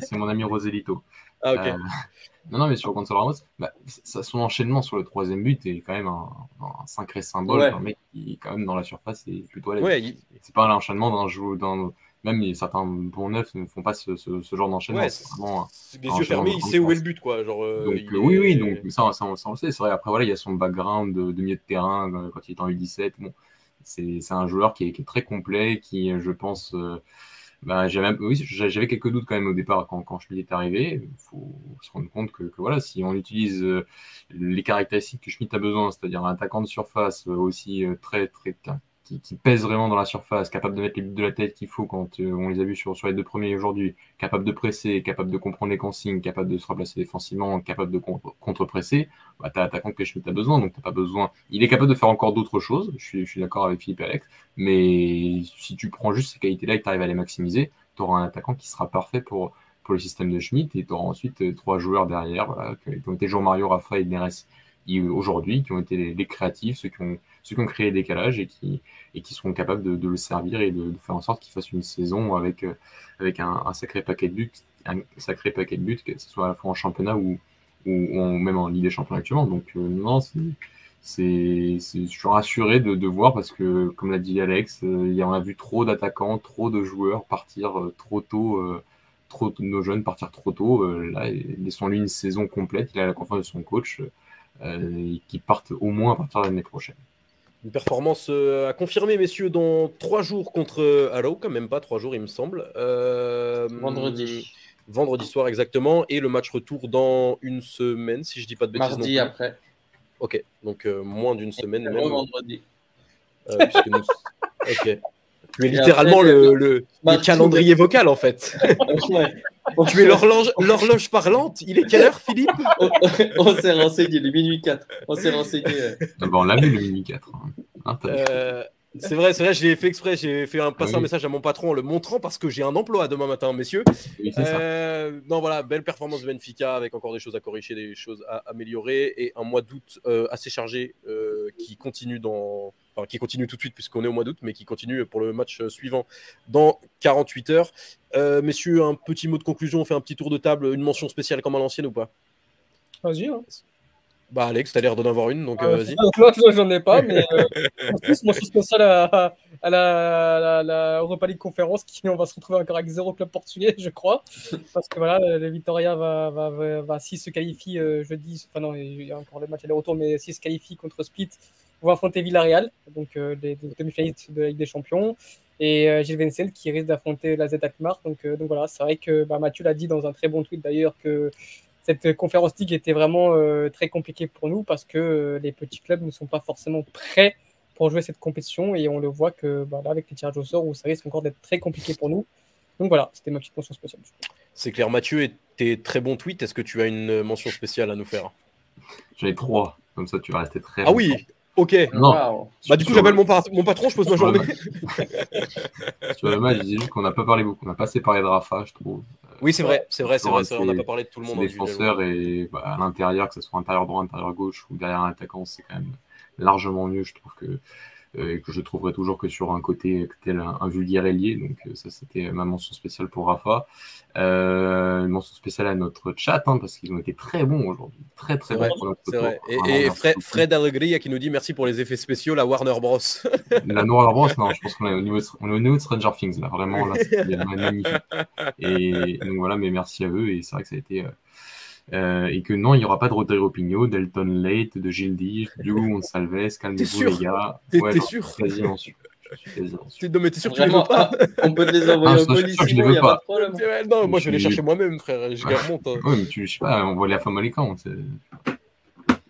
C'est mon, ami Roselito. Ah, ok. Euh, Non, non, mais sur Gonzalo Ramos, bah, son enchaînement sur le troisième but est quand même un, sacré symbole. Un mec qui, quand même, dans la surface, est plutôt à l'aise. C'est pas l'enchaînement d'un joueur. D'un, même certains bons neufs ne font pas ce, genre d'enchaînement. Ouais, les yeux fermés, il sait où est le but. Quoi. Genre, euh, donc, oui, oui, donc ça, ça, on le sait. C'est vrai, après, voilà, il y a son background de, milieu de terrain euh, quand il est en U17. Bon, c'est un joueur qui est, très complet, qui, je pense, euh, bah, j'avais oui, quelques doutes quand même au départ quand, quand Schmidt est arrivé. Il faut se rendre compte que, voilà, si on utilise les caractéristiques que Schmidt a besoin, c'est-à-dire un attaquant de surface aussi très, très qui, pèse vraiment dans la surface, capable de mettre les buts de la tête qu'il faut quand euh, on les a vus sur, les deux premiers aujourd'hui, capable de presser, capable de comprendre les consignes, capable de se remplacer défensivement, capable de contre-presser, bah, tu as l'attaquant que Schmitt a besoin, donc t'as pas besoin. Il est capable de faire encore d'autres choses, je suis, d'accord avec Philippe Alex, mais si tu prends juste ces qualités-là et que tu arrives à les maximiser, tu auras un attaquant qui sera parfait pour, pour le système de Schmitt et tu auras ensuite euh, trois joueurs derrière, qui ont été Jean-Mario, Rafa et Neres aujourd'hui, qui ont été les, créatifs, ceux qui, ont, ceux qui ont créé des décalage et qui, et qui seront capables de, le servir et de, faire en sorte qu'il fasse une saison avec, euh, avec un, sacré paquet de buts, un sacré paquet de buts, que ce soit à la fois en championnat ou, ou, même en Ligue des Champions actuellement. Donc euh, non, c'est, je suis rassuré de, voir parce que, comme l'a dit Alex, euh, en a vu trop d'attaquants, trop de joueurs partir trop tôt trop nos jeunes partir trop tôt. là, laissons-lui une saison complète. Il a la confiance de son coach. Euh, qui partent au moins à partir de l'année prochaine. Une performance euh, à confirmer, messieurs, dans trois jours contre euh, Halo, quand même pas trois jours, il me semble. vendredi. Vendredi soir, exactement. Et le match retour dans une semaine, si je dis pas de bêtises. Mardi après. Ok, donc moins d'une semaine. Même. vendredi. Ok. Es littéralement le, le, calendrier vocal, en fait. tu es l'horloge parlante. Il est quelle heure, Philippe? On, s'est renseigné, il est minuit 4. On s'est renseigné. on l'a vu, le minuit 4. Hein, euh, c'est vrai, c'est vrai, j'ai fait exprès, j'ai fait un, passer un message à mon patron en le montrant parce que j'ai un emploi demain matin, messieurs. Euh, non, voilà, belle performance de Benfica avec encore des choses à corriger, des choses à améliorer et un mois d'août euh, assez chargé qui continue dans, qui continue tout de suite puisqu'on est au mois d'août, mais qui continue pour le match euh, suivant dans 48 heures. Euh, messieurs, un petit mot de conclusion, on fait un petit tour de table, une mention spéciale comme à l'ancienne ou pas? Vas-y. Hein. Bah Alex, t'as l'air d'en avoir une, donc euh, vas-y. j'en ai pas, mais en plus, mention spéciale à, à, la, la, Europa League conférence, qui on va se retrouver encore avec zéro club portugais, je crois, parce que voilà, le Victoria va, va, va, s'il se qualifie jeudi, enfin non, il y a encore le match aller-retour, mais s'il se qualifie contre Split, va affronter Villarreal, donc euh, les, demi-finalistes de la Ligue des Champions, et euh, Gilles Vincent qui risque d'affronter la Z Alkmaar. Donc, euh, donc voilà, c'est vrai que bah, Mathieu l'a dit dans un très bon tweet d'ailleurs que cette conférence League était vraiment très compliquée pour nous parce que les petits clubs ne sont pas forcément prêts pour jouer cette compétition et on le voit que bah, là, avec les tirages au sort, où ça risque encore d'être très compliqué pour nous. Donc voilà, c'était ma petite mention spéciale. C'est clair, Mathieu, et tes très bons tweets, est-ce que tu as une mention spéciale à nous faire? J'en ai trois, comme ça tu vas rester très. Ah oui, Ok. Bah, du coup, j'appelle mon, mon, patron, je pose ma journée. Sur le match, je disais juste qu'on n'a pas parlé beaucoup. On n'a pas assez parlé de Rafa, je trouve. Oui, c'est vrai, c'est vrai, c'est vrai, On n'a pas parlé de tout le monde. Défenseur et bah, à l'intérieur, que ce soit intérieur droit, intérieur gauche ou derrière un attaquant, c'est quand même largement mieux. Je trouve que et que je trouverai toujours que sur un côté tel un, vulgaire ailier. Donc euh, ça, c'était ma mention spéciale pour Rafa. Euh, une mention spéciale à notre chat, hein, parce qu'ils ont été très bons aujourd'hui. Très, très bons. Vrai. Et, Fred, Fred Allegria qui nous dit merci pour les effets spéciaux, la Warner Bros. la Warner Bros, non, je pense qu'on est au niveau, on est au niveau de Stranger Things, là. Vraiment, là, c'est magnifique. Et donc voilà, mais merci à eux. Et c'est vrai que ça a été... Euh, et que non, il n'y aura pas de Rodrigo Pigno, Delton Late, de Gildi, du Gonsalves, calmez-vous les gars. T'es ouais, sûr quasiment sûr. Je. Non, mais t'es sûr que tu les veux pas On peut te les envoyer ah, au police, il n'y a pas de problème. Non, moi je vais les chercher moi-même, frère. Je les remonte. Hein. Oui, mais tu, je sais pas, on voit les femme à l'écran.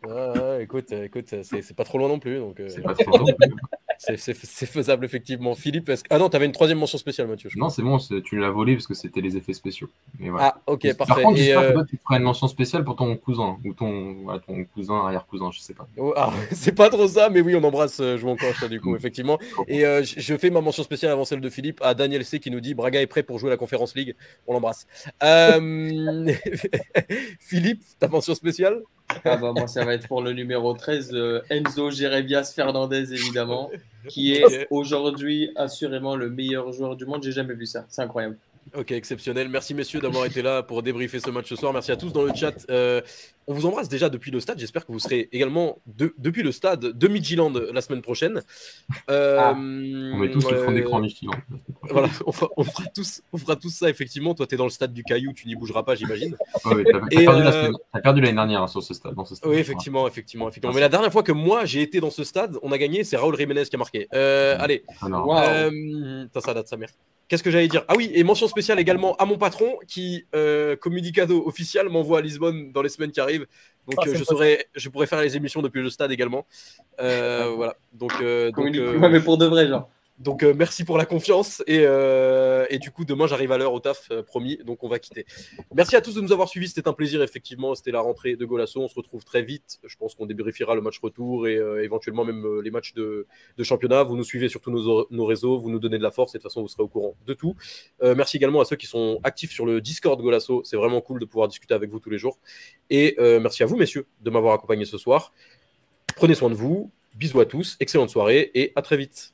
Ah, écoute, écoute c'est pas trop loin non plus. Donc, euh... C'est pas trop loin non plus. C'est faisable, effectivement. Philippe, est-ce... ah non, tu avais une troisième mention spéciale, Mathieu. Non, c'est bon, tu l'as volé parce que c'était les effets spéciaux. Mais voilà. Ah, ok, parfait. Par contre, j'espère euh... que toi, tu feras une mention spéciale pour ton cousin ou ton, ton cousin, arrière-cousin, je sais pas. Oh, ah, c'est pas trop ça, mais oui, on embrasse euh, Jouan Coche, du coup, effectivement. Et euh, je fais ma mention spéciale avant celle de Philippe à Daniel C qui nous dit Braga est prêt pour jouer la Conférence League. On l'embrasse. Euh, Philippe, ta mention spéciale? Ah bah, moi, ça va être pour le numéro 13, Enzo Jerevias Fernandez, évidemment qui est aujourd'hui assurément le meilleur joueur du monde. J'ai jamais vu ça. C'est incroyable. Ok, exceptionnel. Merci messieurs d'avoir été là pour débriefer ce match ce soir. Merci à tous dans le chat. Euh, on vous embrasse déjà depuis le stade. J'espère que vous serez également depuis le stade de Midgeland la semaine prochaine. Euh, ah. On met tous le fond d'écran Midgeland. Voilà, on fera, tous, on fera tous ça effectivement. Toi, tu es dans le stade du Caillou, tu n'y bougeras pas, j'imagine. oui, tu as, perdu l'année dernière hein, sur ce stade, Oui, effectivement, effectivement, effectivement. Mais la dernière fois que moi j'ai été dans ce stade, on a gagné, c'est Raoul Jiménez qui a marqué. Euh, allez. Ah, ça date sa mère. Qu'est-ce que j'allais dire? Ah oui, et mention spéciale également à mon patron qui, euh, communicado officiel, m'envoie à Lisbonne dans les semaines qui arrivent. Donc ah, euh, je, saurais, je pourrais faire les émissions depuis le stade également. Euh, voilà. Donc, donc mais pour de vrai, genre. Donc euh, merci pour la confiance euh, et, du coup demain j'arrive à l'heure au taf euh, promis donc on va quitter. Merci à tous de nous avoir suivis c'était un plaisir effectivement c'était la rentrée de Golasso on se retrouve très vite je pense qu'on débriefera le match retour et éventuellement même les matchs de, championnat vous nous suivez sur tous nos, réseaux vous nous donnez de la force et de toute façon vous serez au courant de tout. merci également à ceux qui sont actifs sur le Discord Golasso c'est vraiment cool de pouvoir discuter avec vous tous les jours et merci à vous messieurs de m'avoir accompagné ce soir. Prenez soin de vous bisous à tous excellente soirée et à très vite.